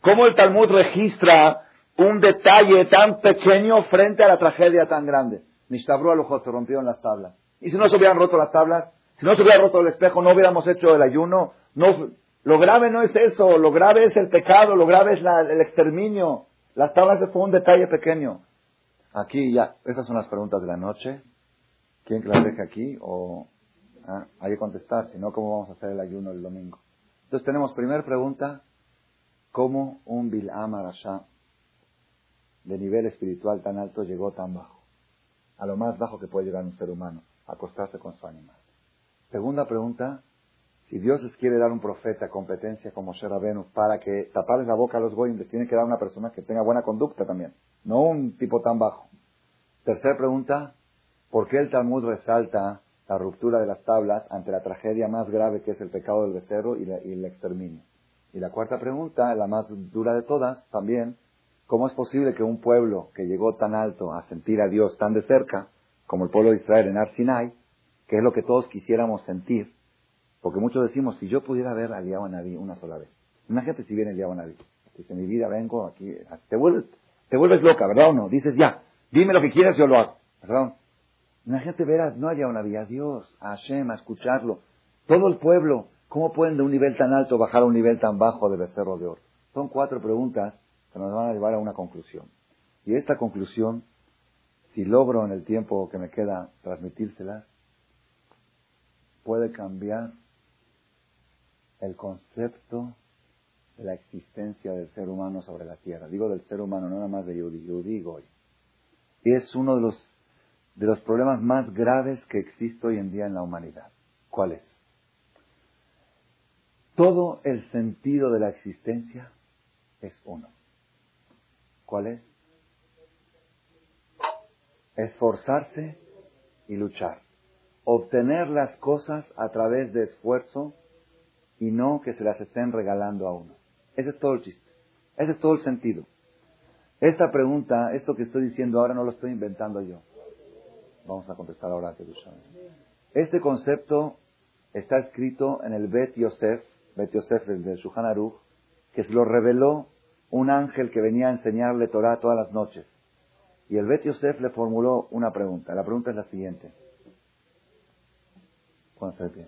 S1: ¿Cómo el Talmud registra un detalle tan pequeño frente a la tragedia tan grande. Nishtabru a se rompieron las tablas. Y si no se hubieran roto las tablas, si no se hubiera roto el espejo, no hubiéramos hecho el ayuno. No, lo grave no es eso, lo grave es el pecado, lo grave es el exterminio. Las tablas fue un detalle pequeño. Aquí ya, esas son las preguntas de la noche. ¿Quién las deje aquí? O ah, hay que contestar, si no, ¿cómo vamos a hacer el ayuno el domingo? Entonces tenemos primera pregunta, ¿cómo un Bil'am Arashah de nivel espiritual tan alto llegó tan bajo. A lo más bajo que puede llegar un ser humano, acostarse con su animal. Segunda pregunta, si Dios les quiere dar un profeta competencia como Sherabenu para que taparles la boca a los goyim, les tiene que dar una persona que tenga buena conducta también, no un tipo tan bajo. Tercera pregunta, ¿por qué el Talmud resalta la ruptura de las tablas ante la tragedia más grave que es el pecado del becerro y, y el exterminio? Y la cuarta pregunta, la más dura de todas, también, ¿Cómo es posible que un pueblo que llegó tan alto a sentir a Dios tan de cerca, como el pueblo de Israel en Arsinai, que es lo que todos quisiéramos sentir, porque muchos decimos, si yo pudiera ver a Eliyahu Naví una sola vez, imagínate si viene Eliyahu Naví, dice, mi vida vengo aquí, te vuelves, te vuelves loca, ¿verdad o no? Dices, ya, dime lo que quieras, yo lo hago, ¿verdad? Imagínate ver a, no a Eliyahu Naví, a Dios, a Hashem, a escucharlo, todo el pueblo, ¿cómo pueden de un nivel tan alto bajar a un nivel tan bajo de becerro de oro? Son cuatro preguntas que nos van a llevar a una conclusión. Y esta conclusión, si logro en el tiempo que me queda transmitírselas, puede cambiar el concepto de la existencia del ser humano sobre la tierra. Digo del ser humano, no nada más de Yudi, Yudi Goy. Y es uno de los, de los problemas más graves que existe hoy en día en la humanidad. ¿Cuál es? Todo el sentido de la existencia es uno. ¿Cuál es? Esforzarse y luchar. Obtener las cosas a través de esfuerzo y no que se las estén regalando a uno. Ese es todo el chiste. Ese es todo el sentido. Esta pregunta, esto que estoy diciendo ahora no lo estoy inventando yo. Vamos a contestar ahora a Este concepto está escrito en el Bet Yosef, Bet Yosef del Shuhan Aruch, que se lo reveló un ángel que venía a enseñarle Torah todas las noches. Y el Bet Yosef le formuló una pregunta. La pregunta es la siguiente. Pónganse de pie.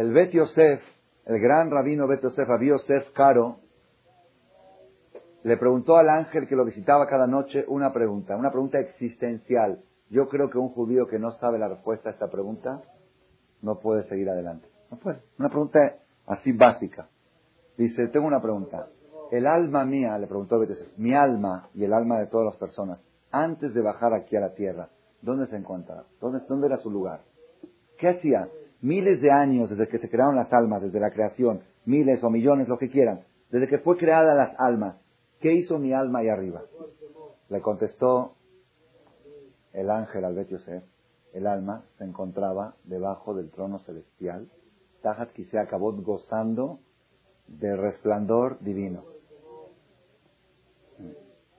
S1: El Bet Yosef, el gran rabino Bet Yosef, Rabbi Yosef Caro, le preguntó al ángel que lo visitaba cada noche una pregunta, una pregunta existencial. Yo creo que un judío que no sabe la respuesta a esta pregunta no puede seguir adelante. No puede. Una pregunta así básica. Dice, tengo una pregunta. El alma mía, le preguntó Betes, mi alma y el alma de todas las personas, antes de bajar aquí a la tierra, ¿dónde se encontraba? ¿Dónde, ¿Dónde era su lugar? ¿Qué hacía? Miles de años desde que se crearon las almas, desde la creación, miles o millones, lo que quieran, desde que fue creada las almas, ¿qué hizo mi alma ahí arriba? Le contestó el ángel al Bet Yosef, el alma se encontraba debajo del trono celestial, Tajat se acabó gozando del resplandor divino.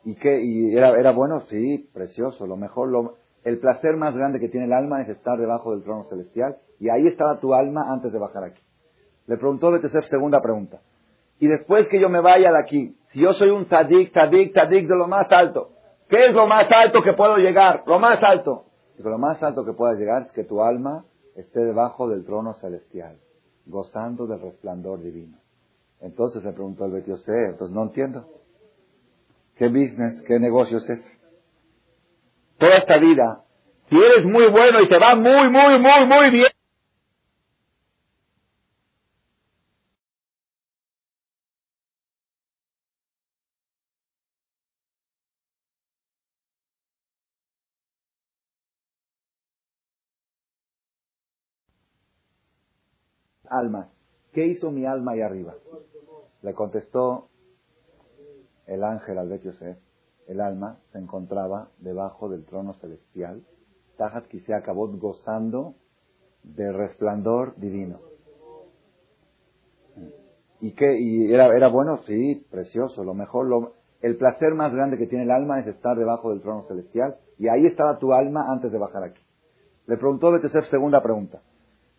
S1: ¿Y qué? ¿Y era, bueno? Sí, precioso. Lo mejor, lo, el placer más grande que tiene el alma es estar debajo del trono celestial. Y ahí estaba tu alma antes de bajar aquí. Le preguntó Betesef segunda pregunta. Y después que yo me vaya de aquí, si yo soy un tadik, tadik, tadik de lo más alto, ¿qué es lo más alto que puedo llegar? Lo más alto. Lo más alto que pueda llegar es que tu alma esté debajo del trono celestial, gozando del resplandor divino. Entonces le preguntó el Betiosé, entonces no entiendo. ¿Qué business, qué negocio es? Toda esta vida, si eres muy bueno y te va muy, muy, muy, muy bien, almas. ¿Qué hizo mi alma ahí arriba? Le contestó el ángel al Yosef. El alma se encontraba debajo del trono celestial. Tajat se acabó gozando del resplandor divino. ¿Y qué? ¿Y era, era bueno? Sí, precioso. Lo mejor, el placer más grande que tiene el alma es estar debajo del trono celestial. Y ahí estaba tu alma antes de bajar aquí. Le preguntó Yosef segunda pregunta.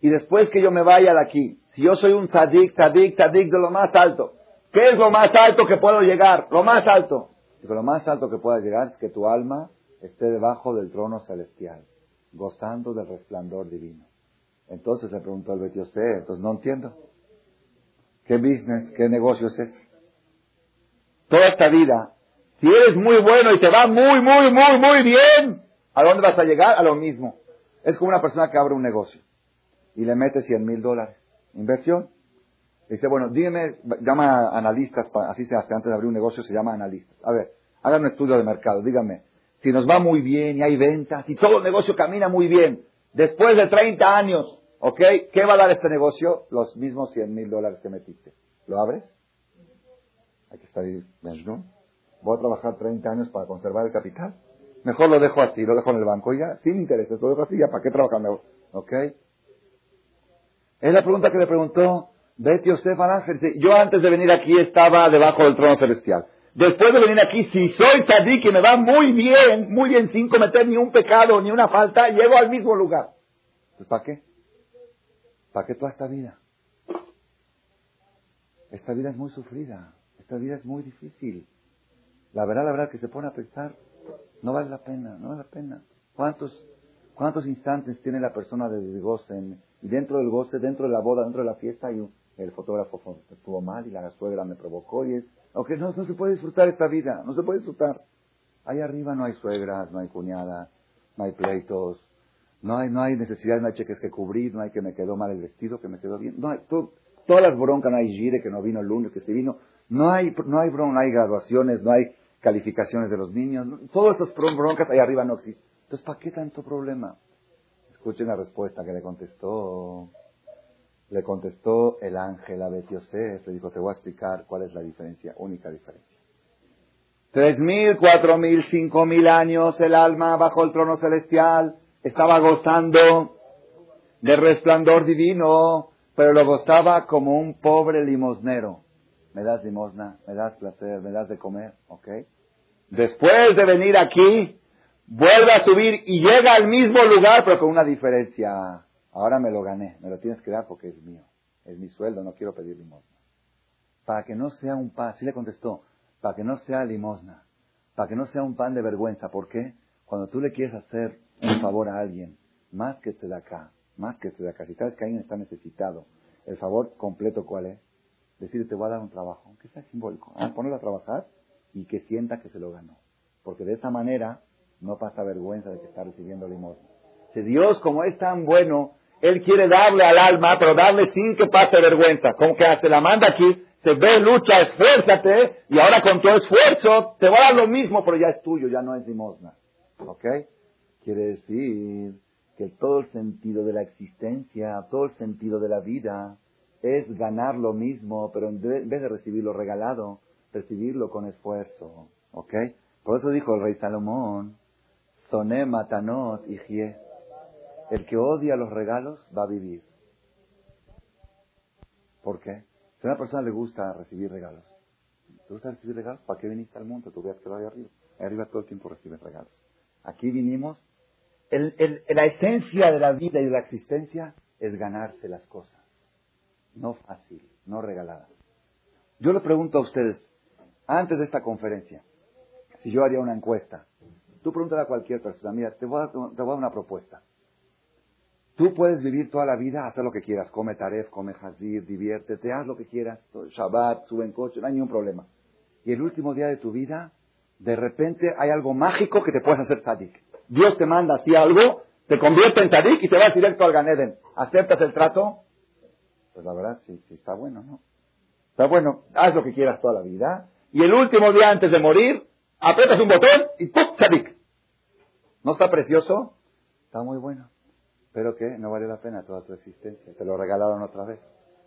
S1: Y después que yo me vaya de aquí, si yo soy un tadik, tadik, tadik de lo más alto, ¿qué es lo más alto que puedo llegar? Lo más alto. Digo, lo más alto que pueda llegar es que tu alma esté debajo del trono celestial, gozando del resplandor divino. Entonces le preguntó el usted, entonces no entiendo. ¿Qué business, qué negocio es ese? Toda esta vida, si eres muy bueno y te va muy, muy, muy, muy bien, ¿a dónde vas a llegar? A lo mismo. Es como una persona que abre un negocio y le mete 100 mil dólares. Inversión. Dice, bueno, dígame, llama a analistas, así se hace antes de abrir un negocio, se llama analistas. A ver, hagan un estudio de mercado, díganme, si nos va muy bien y hay ventas y todo el negocio camina muy bien, después de 30 años, ¿ok? ¿Qué va a dar este negocio? Los mismos 100 mil dólares que metiste. ¿Lo abres? Hay que estar ahí, Voy a trabajar 30 años para conservar el capital. Mejor lo dejo así, lo dejo en el banco y ya, sin intereses, lo dejo así, ya, ¿para qué trabajar? ¿Ok? Es la pregunta que le preguntó Betty Yosef Ángel. Yo antes de venir aquí estaba debajo del trono celestial. Después de venir aquí, si soy tzadik que me va muy bien, muy bien, sin cometer ni un pecado ni una falta, llego al mismo lugar. Entonces, ¿para qué? ¿Para qué toda esta vida? Esta vida es muy sufrida. Esta vida es muy difícil. La verdad, la verdad, que se pone a pensar, no vale la pena, no vale la pena. ¿Cuántos, cuántos instantes tiene la persona de goce en, y dentro del goce, dentro de la boda, dentro de la fiesta, y el fotógrafo estuvo mal y la suegra me provocó y es, aunque no, no se puede disfrutar esta vida, no se puede disfrutar. Ahí arriba no hay suegras, no hay cuñada, no hay pleitos, no hay, no hay necesidad, no hay cheques que cubrir, no hay que me quedó mal el vestido, que me quedó bien, no hay, todas las broncas, no hay gire, que no vino el lunes, que se vino, no hay, no hay bronca, no hay graduaciones, no hay calificaciones de los niños, todas esas broncas ahí arriba no existen. Entonces, ¿para qué tanto problema? Escuchen la respuesta que le contestó. Le contestó el ángel a Betiosef. Le dijo, te voy a explicar cuál es la diferencia, única diferencia. Tres mil, cuatro mil, cinco mil años el alma bajo el trono celestial estaba gozando de resplandor divino, pero lo gozaba como un pobre limosnero. Me das limosna, me das placer, me das de comer, ¿ok? Después de venir aquí, vuelve a subir y llega al mismo lugar, pero con una diferencia. Ahora me lo gané, me lo tienes que dar porque es mío, es mi sueldo, no quiero pedir limosna. Para que no sea un pan, sí le contestó, para que no sea limosna, para que no sea un pan de vergüenza. ¿Por qué? Cuando tú le quieres hacer un favor a alguien, más que te da acá, más que te da acá, si sabes que alguien está necesitado, el favor completo cuál es? Decirle, te voy a dar un trabajo, aunque sea simbólico, ah, ponerlo a trabajar y que sienta que se lo ganó. Porque de esa manera no pasa vergüenza de que está recibiendo limosna. Si Dios, como es tan bueno, Él quiere darle al alma, pero darle sin que pase vergüenza. Como que hace la manda aquí, se ve, lucha, esfuérzate, y ahora con tu esfuerzo te va a dar lo mismo, pero ya es tuyo, ya no es limosna. ¿Ok? Quiere decir que todo el sentido de la existencia, todo el sentido de la vida, es ganar lo mismo, pero en vez de recibirlo regalado, recibirlo con esfuerzo. ¿Ok? Por eso dijo el rey Salomón, Soné matanot y El que odia los regalos va a vivir. ¿Por qué? Si a una persona le gusta recibir regalos, ¿te gusta recibir regalos? ¿Para qué viniste al mundo? Tú veas que va arriba. Arriba todo el tiempo recibes regalos. Aquí vinimos. la esencia de la vida y de la existencia es ganarse las cosas. No fácil, no regalada. Yo le pregunto a ustedes, antes de esta conferencia, si yo haría una encuesta, tú pregúntale a cualquier persona, mira, te voy a, te voy a dar una propuesta. Tú puedes vivir toda la vida, hacer lo que quieras, come taref, come hazir, diviértete, haz lo que quieras, Shabbat, sube en coche, no hay ningún problema. Y el último día de tu vida, de repente hay algo mágico que te puedes hacer tadik. Dios te manda así algo, te convierte en tadik y te vas directo al Ganeden. ¿Aceptas el trato? Pues la verdad, sí, sí, está bueno, ¿no? Está bueno, haz lo que quieras toda la vida. Y el último día antes de morir, aprietas un botón y ¡pum! tadik. ¿No está precioso? Está muy bueno. Pero que no vale la pena toda tu existencia. Te lo regalaron otra vez.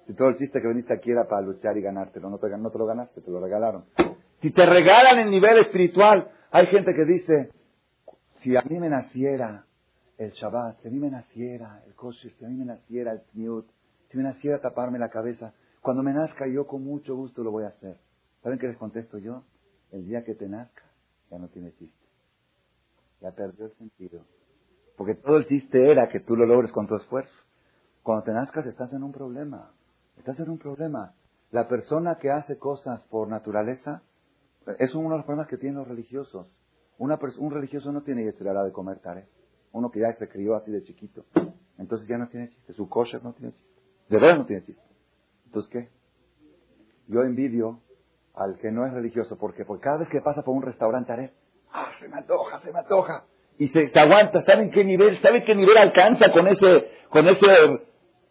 S1: Si todo el chiste que viniste aquí era para luchar y ganártelo, no te, no te lo ganaste, te lo regalaron. Si te regalan el nivel espiritual, hay gente que dice, si a mí me naciera el Shabbat, si a mí me naciera el kosher, si a mí me naciera el Tniut, si me naciera taparme la cabeza, cuando me nazca yo con mucho gusto lo voy a hacer. ¿Saben qué les contesto yo? El día que te nazca ya no tiene chiste. Ya perdió el sentido. Porque todo el chiste era que tú lo logres con tu esfuerzo. Cuando te nazcas estás en un problema. Estás en un problema. La persona que hace cosas por naturaleza es uno de los problemas que tienen los religiosos. Una un religioso no tiene yesterara de comer tare. Uno que ya se crió así de chiquito. Entonces ya no tiene chiste. Su kosher no tiene chiste. De verdad no tiene chiste. Entonces, ¿qué? Yo envidio al que no es religioso. ¿Por qué? Porque cada vez que pasa por un restaurante haré, ¡ah, se me antoja, se me antoja! Y se, aguanta, ¿saben qué nivel? ¿Saben qué nivel alcanza con ese, con ese,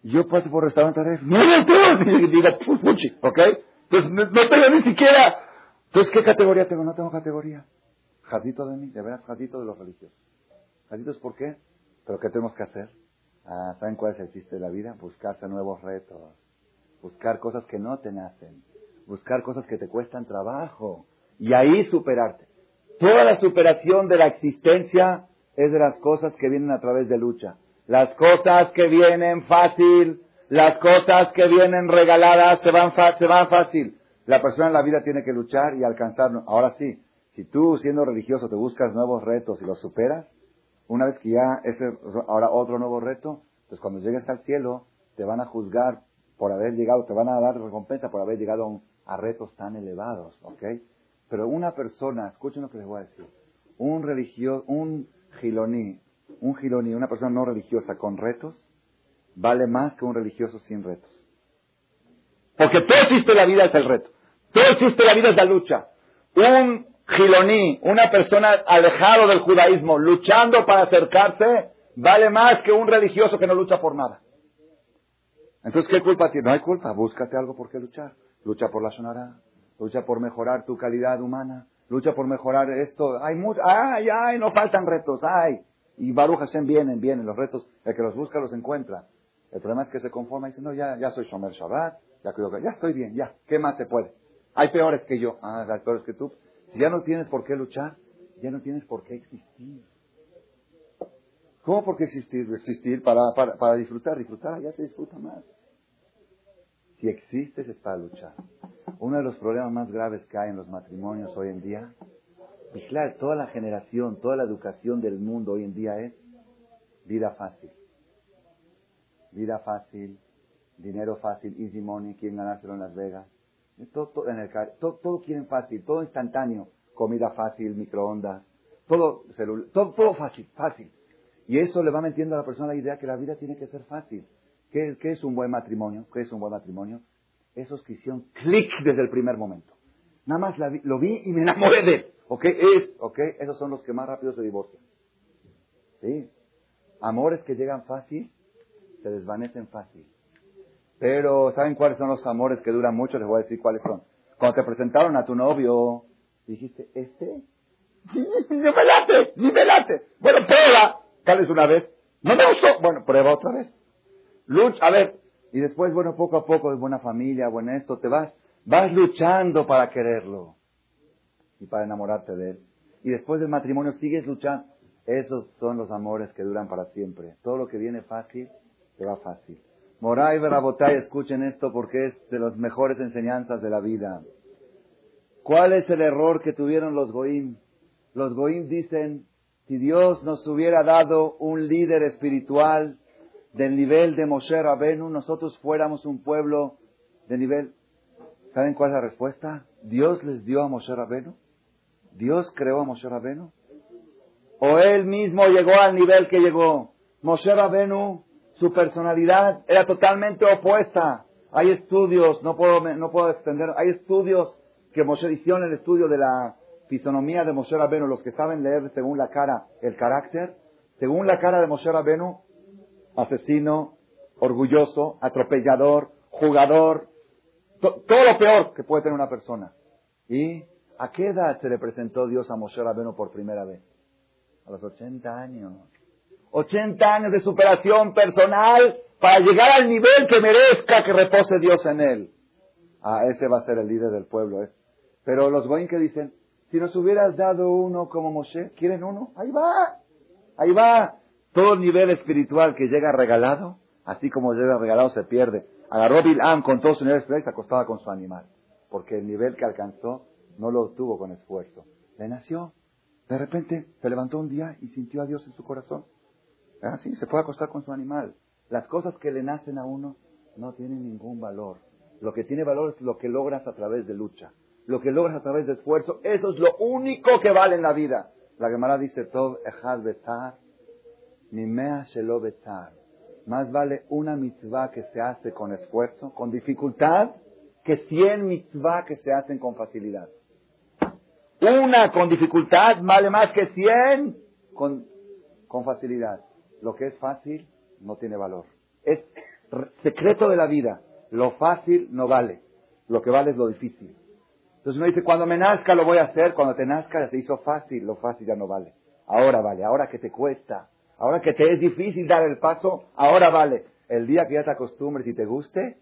S1: yo paso por restaurante, no, no, no, y digo, ¿ok? Entonces, no, tengo ni siquiera, entonces, ¿qué categoría tengo? No tengo categoría. Jadito de mí, de veras, jadito de los religiosos. Jaditos, ¿por qué? Pero ¿qué tenemos que hacer? Ah, ¿Saben cuál es el chiste de la vida? Buscarse nuevos retos. Buscar cosas que no te nacen. Buscar cosas que te cuestan trabajo. Y ahí superarte. Toda la superación de la existencia es de las cosas que vienen a través de lucha. Las cosas que vienen fácil, las cosas que vienen regaladas se van, se van fácil. La persona en la vida tiene que luchar y alcanzarlo. Ahora sí, si tú siendo religioso te buscas nuevos retos y los superas, una vez que ya ese, ahora otro nuevo reto, pues cuando llegues al cielo te van a juzgar por haber llegado, te van a dar recompensa por haber llegado a retos tan elevados, ¿ok? Pero una persona, escuchen lo que les voy a decir, un religioso, un giloní, un giloní, una persona no religiosa con retos, vale más que un religioso sin retos. Porque todo existe en la vida es el reto. Todo existe en la vida es la lucha. Un giloní, una persona alejado del judaísmo, luchando para acercarse, vale más que un religioso que no lucha por nada. Entonces, ¿qué culpa tiene? No hay culpa. Búscate algo por qué luchar. Lucha por la sonará, lucha por mejorar tu calidad humana, lucha por mejorar esto. Hay mucho, ay, ay, no faltan retos, ay. Y Baruch Hashem vienen, vienen los retos. El que los busca los encuentra. El problema es que se conforma y dice, no, ya, ya soy Shomer Shabbat, ya ya estoy bien, ya, ¿qué más se puede? Hay peores que yo, ah, hay peores que tú. Si ya no tienes por qué luchar, ya no tienes por qué existir. ¿Cómo por qué existir? Existir para, para, para disfrutar, disfrutar, ya se disfruta más. Si existes es para luchar. Uno de los problemas más graves que hay en los matrimonios hoy en día, y claro, toda la generación, toda la educación del mundo hoy en día es vida fácil. Vida fácil, dinero fácil, easy money, quieren ganárselo en Las Vegas. Todo, todo, quieren fácil, todo instantáneo. Comida fácil, microondas, todo, todo, todo fácil, fácil. Y eso le va metiendo a la persona la idea que la vida tiene que ser fácil. ¿Qué, es un buen matrimonio? ¿Qué es un buen matrimonio? Esos que hicieron clic desde el primer momento. Nada más lo vi y me enamoré de él. ¿Ok? Es, ¿Ok? Esos son los que más rápido se divorcian. ¿Sí? Amores que llegan fácil, se desvanecen fácil. Pero, ¿saben cuáles son los amores que duran mucho? Les voy a decir cuáles son. Cuando te presentaron a tu novio, dijiste, ¿este? ¡Ni me late! ¡Ni me late! Bueno, prueba. Tal vez una vez. No me gustó. Bueno, prueba otra vez. Lucha, a ver, y después, bueno, poco a poco, buena familia, bueno esto, te vas, Vas luchando para quererlo y para enamorarte de él. Y después del matrimonio sigues luchando. Esos son los amores que duran para siempre. Todo lo que viene fácil, te va fácil. Moray Berabotay, escuchen esto porque es de las mejores enseñanzas de la vida. ¿Cuál es el error que tuvieron los Goim? Los Goim dicen, si Dios nos hubiera dado un líder espiritual del nivel de Moshe Rabenu, nosotros fuéramos un pueblo de nivel. ¿Saben cuál es la respuesta? Dios les dio a Moshe Rabenu. Dios creó a Moshe Rabenu. O él mismo llegó al nivel que llegó. Moshe Rabenu, su personalidad era totalmente opuesta. Hay estudios, no puedo, no puedo extender, hay estudios que Moshe hicieron el estudio de la fisonomía de Moshe Rabenu, los que saben leer según la cara el carácter, según la cara de Moshe Rabenu, asesino, orgulloso, atropellador, jugador, todo lo peor que puede tener una persona. ¿Y a qué edad se le presentó Dios a Moshe Rabenu por primera vez? A los 80 años. 80 años de superación personal para llegar al nivel que merezca que repose Dios en él. Ah, ese va a ser el líder del pueblo. ¿eh? Pero los goyim que dicen, si nos hubieras dado uno como Moshe, ¿quieren uno? Ahí va, ahí va. Todo el nivel espiritual que llega regalado, así como llega regalado se pierde. Agarró Bilam con todo su nivel espiritual y se acostaba con su animal. Porque el nivel que alcanzó no lo obtuvo con esfuerzo. Le nació. De repente se levantó un día y sintió a Dios en su corazón. Así ah, se puede acostar con su animal. Las cosas que le nacen a uno no tienen ningún valor. Lo que tiene valor es lo que logras a través de lucha lo que logras a través de esfuerzo, eso es lo único que vale en la vida. La Gemara dice, Tov echad betar, mimea shelo betar. Más vale una mitzvah que se hace con esfuerzo, con dificultad, que cien mitzvah que se hacen con facilidad. Una con dificultad vale más que cien con, con facilidad. Lo que es fácil no tiene valor. Es secreto de la vida. Lo fácil no vale. Lo que vale es lo difícil. Entonces uno dice, cuando me nazca lo voy a hacer, cuando te nazca ya se hizo fácil, lo fácil ya no vale. Ahora vale, ahora que te cuesta, ahora que te es difícil dar el paso, ahora vale. El día que ya te acostumbres y te guste,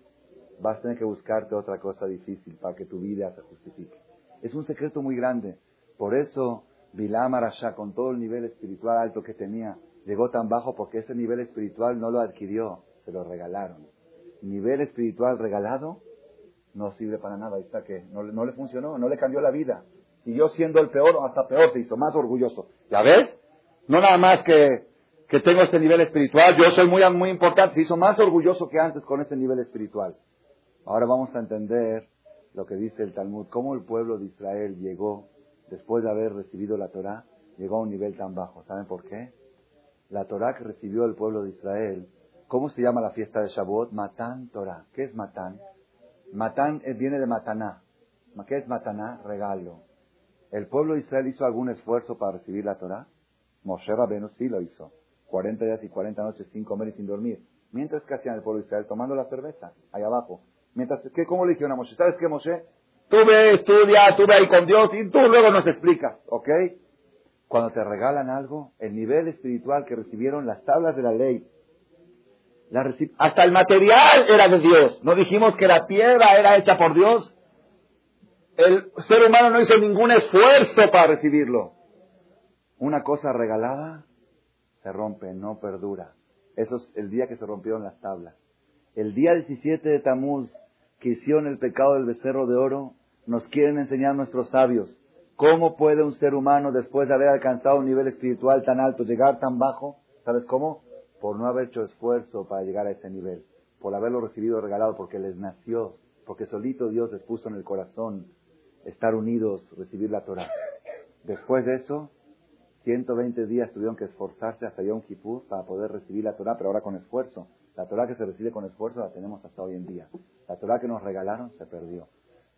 S1: vas a tener que buscarte otra cosa difícil para que tu vida se justifique. Es un secreto muy grande. Por eso Bilam Arashá, con todo el nivel espiritual alto que tenía, llegó tan bajo porque ese nivel espiritual no lo adquirió, se lo regalaron. Nivel espiritual regalado no sirve para nada. Ahí está que no, no le funcionó, no le cambió la vida. Siguió siendo el peor o hasta peor, se hizo más orgulloso. ¿Ya ves? No nada más que, que tengo este nivel espiritual, yo soy muy, muy importante, se hizo más orgulloso que antes con este nivel espiritual. Ahora vamos a entender lo que dice el Talmud, cómo el pueblo de Israel llegó, después de haber recibido la Torah, llegó a un nivel tan bajo. ¿Saben por qué? La Torah que recibió el pueblo de Israel, ¿cómo se llama la fiesta de Shavuot? Matán Torah. ¿Qué es Matán? Matán viene de Mataná. ¿Qué es Mataná? Regalo. ¿El pueblo de Israel hizo algún esfuerzo para recibir la Torah? Moshe Rabenu sí lo hizo. 40 días y 40 noches sin comer y sin dormir. Mientras que hacían el pueblo de Israel tomando la cerveza, ahí abajo. Mientras que, ¿cómo le dijeron a Moshe? ¿Sabes qué, Moshe? Tú ve, estudia, tú ve ahí con Dios y tú luego nos explicas, ¿ok? Cuando te regalan algo, el nivel espiritual que recibieron las tablas de la ley, hasta el material era de Dios. No dijimos que la piedra era hecha por Dios. El ser humano no hizo ningún esfuerzo para recibirlo. Una cosa regalada se rompe, no perdura. Eso es el día que se rompieron las tablas. El día 17 de Tamuz, que hicieron el pecado del becerro de oro, nos quieren enseñar nuestros sabios. ¿Cómo puede un ser humano, después de haber alcanzado un nivel espiritual tan alto, llegar tan bajo? ¿Sabes cómo? por no haber hecho esfuerzo para llegar a ese nivel, por haberlo recibido regalado, porque les nació, porque solito Dios les puso en el corazón estar unidos, recibir la Torah. Después de eso, 120 días tuvieron que esforzarse hasta Yom Kippur para poder recibir la Torah, pero ahora con esfuerzo. La Torah que se recibe con esfuerzo la tenemos hasta hoy en día. La Torah que nos regalaron se perdió.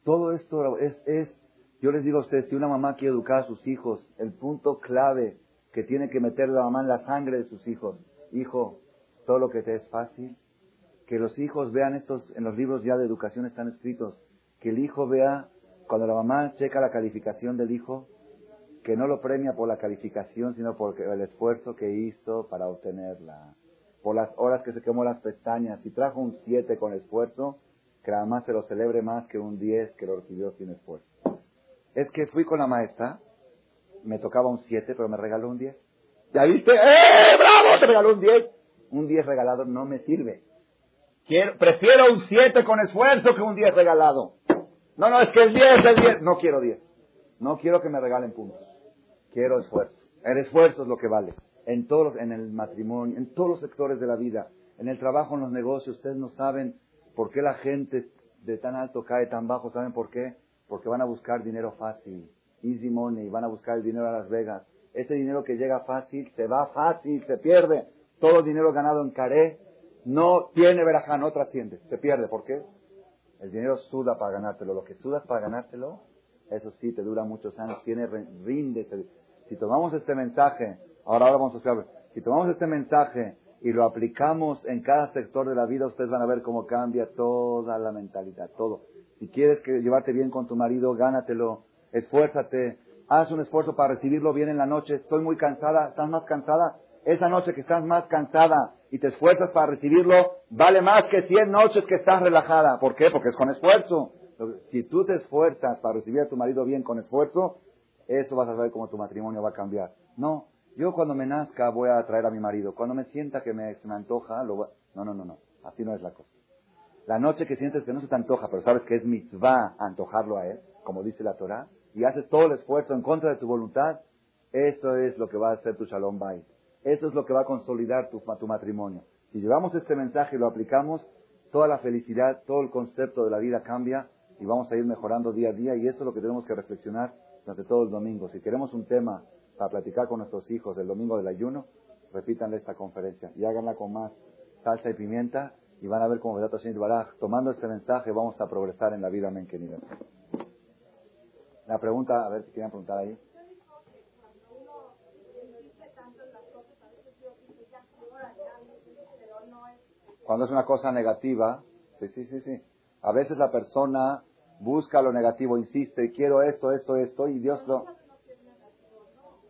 S1: Todo esto es, es, yo les digo a ustedes, si una mamá quiere educar a sus hijos, el punto clave que tiene que meter la mamá en la sangre de sus hijos hijo, todo lo que te es fácil, que los hijos vean estos, en los libros ya de educación están escritos, que el hijo vea, cuando la mamá checa la calificación del hijo, que no lo premia por la calificación, sino por el esfuerzo que hizo para obtenerla, por las horas que se quemó las pestañas. Si trajo un 7 con esfuerzo, que además se lo celebre más que un 10 que lo recibió sin esfuerzo. Es que fui con la maestra, me tocaba un 7, pero me regaló un 10. ¿Ya viste? ¡Eh, bravo! Te regaló un 10. Un 10 regalado no me sirve. Quiero, prefiero un 7 con esfuerzo que un 10 regalado. No, no, es que el 10 es 10. No quiero 10. No quiero que me regalen puntos. Quiero esfuerzo. El esfuerzo es lo que vale. En todos, en el matrimonio, en todos los sectores de la vida, en el trabajo, en los negocios, ustedes no saben por qué la gente de tan alto cae tan bajo. ¿Saben por qué? Porque van a buscar dinero fácil. Easy money. Van a buscar el dinero a Las Vegas. Ese dinero que llega fácil, se va fácil, se pierde. Todo el dinero ganado en caré no tiene verajá, no trasciende. Se pierde. ¿Por qué? El dinero suda para ganártelo. Lo que sudas para ganártelo, eso sí, te dura muchos años. Tiene, rinde. Si tomamos este mensaje, ahora, ahora vamos a. Si tomamos este mensaje y lo aplicamos en cada sector de la vida, ustedes van a ver cómo cambia toda la mentalidad, todo. Si quieres que llevarte bien con tu marido, gánatelo, esfuérzate, haz un esfuerzo para recibirlo bien en la noche. Estoy muy cansada, ¿estás más cansada? Esa noche que estás más cansada y te esfuerzas para recibirlo, vale más que 100 noches que estás relajada. ¿Por qué? Porque es con esfuerzo. Si tú te esfuerzas para recibir a tu marido bien con esfuerzo, eso vas a ver cómo tu matrimonio va a cambiar. No, yo cuando me nazca voy a traer a mi marido. Cuando me sienta que me, se me antoja, lo. No, no, no, no. Así no es la cosa. La noche que sientes que no se te antoja, pero sabes que es mitzvah antojarlo a él, como dice la Torah, y haces todo el esfuerzo en contra de tu voluntad, eso es lo que va a hacer tu shalom bay. Eso es lo que va a consolidar tu, tu matrimonio. Si llevamos este mensaje y lo aplicamos, toda la felicidad, todo el concepto de la vida cambia y vamos a ir mejorando día a día y eso es lo que tenemos que reflexionar durante todo el domingo. Si queremos un tema para platicar con nuestros hijos del domingo del ayuno, repítanle esta conferencia y háganla con más salsa y pimienta y van a ver cómo Vedat Hashem Baraj, tomando este mensaje, vamos a progresar en la vida, amén, querido. La pregunta, a ver si quieren preguntar ahí. Cuando es una cosa negativa, sí, sí, sí, sí. A veces la persona busca lo negativo, insiste, quiero esto, esto, esto, y Dios lo...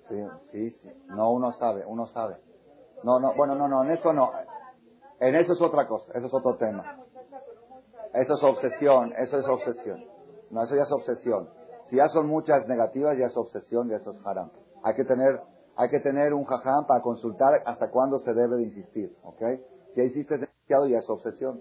S1: Sí, sí, sí. No, uno sabe, uno sabe. No, no, bueno, no, no, en eso no. En eso es otra cosa, eso es otro tema. Eso es obsesión, eso es obsesión. No, eso ya es obsesión. Si ya son muchas negativas, ya es obsesión, ya es haram. Hay que tener, hay que tener un jajam para consultar hasta cuándo se debe de insistir, ¿ok? Si insistes demasiado, ya es obsesión.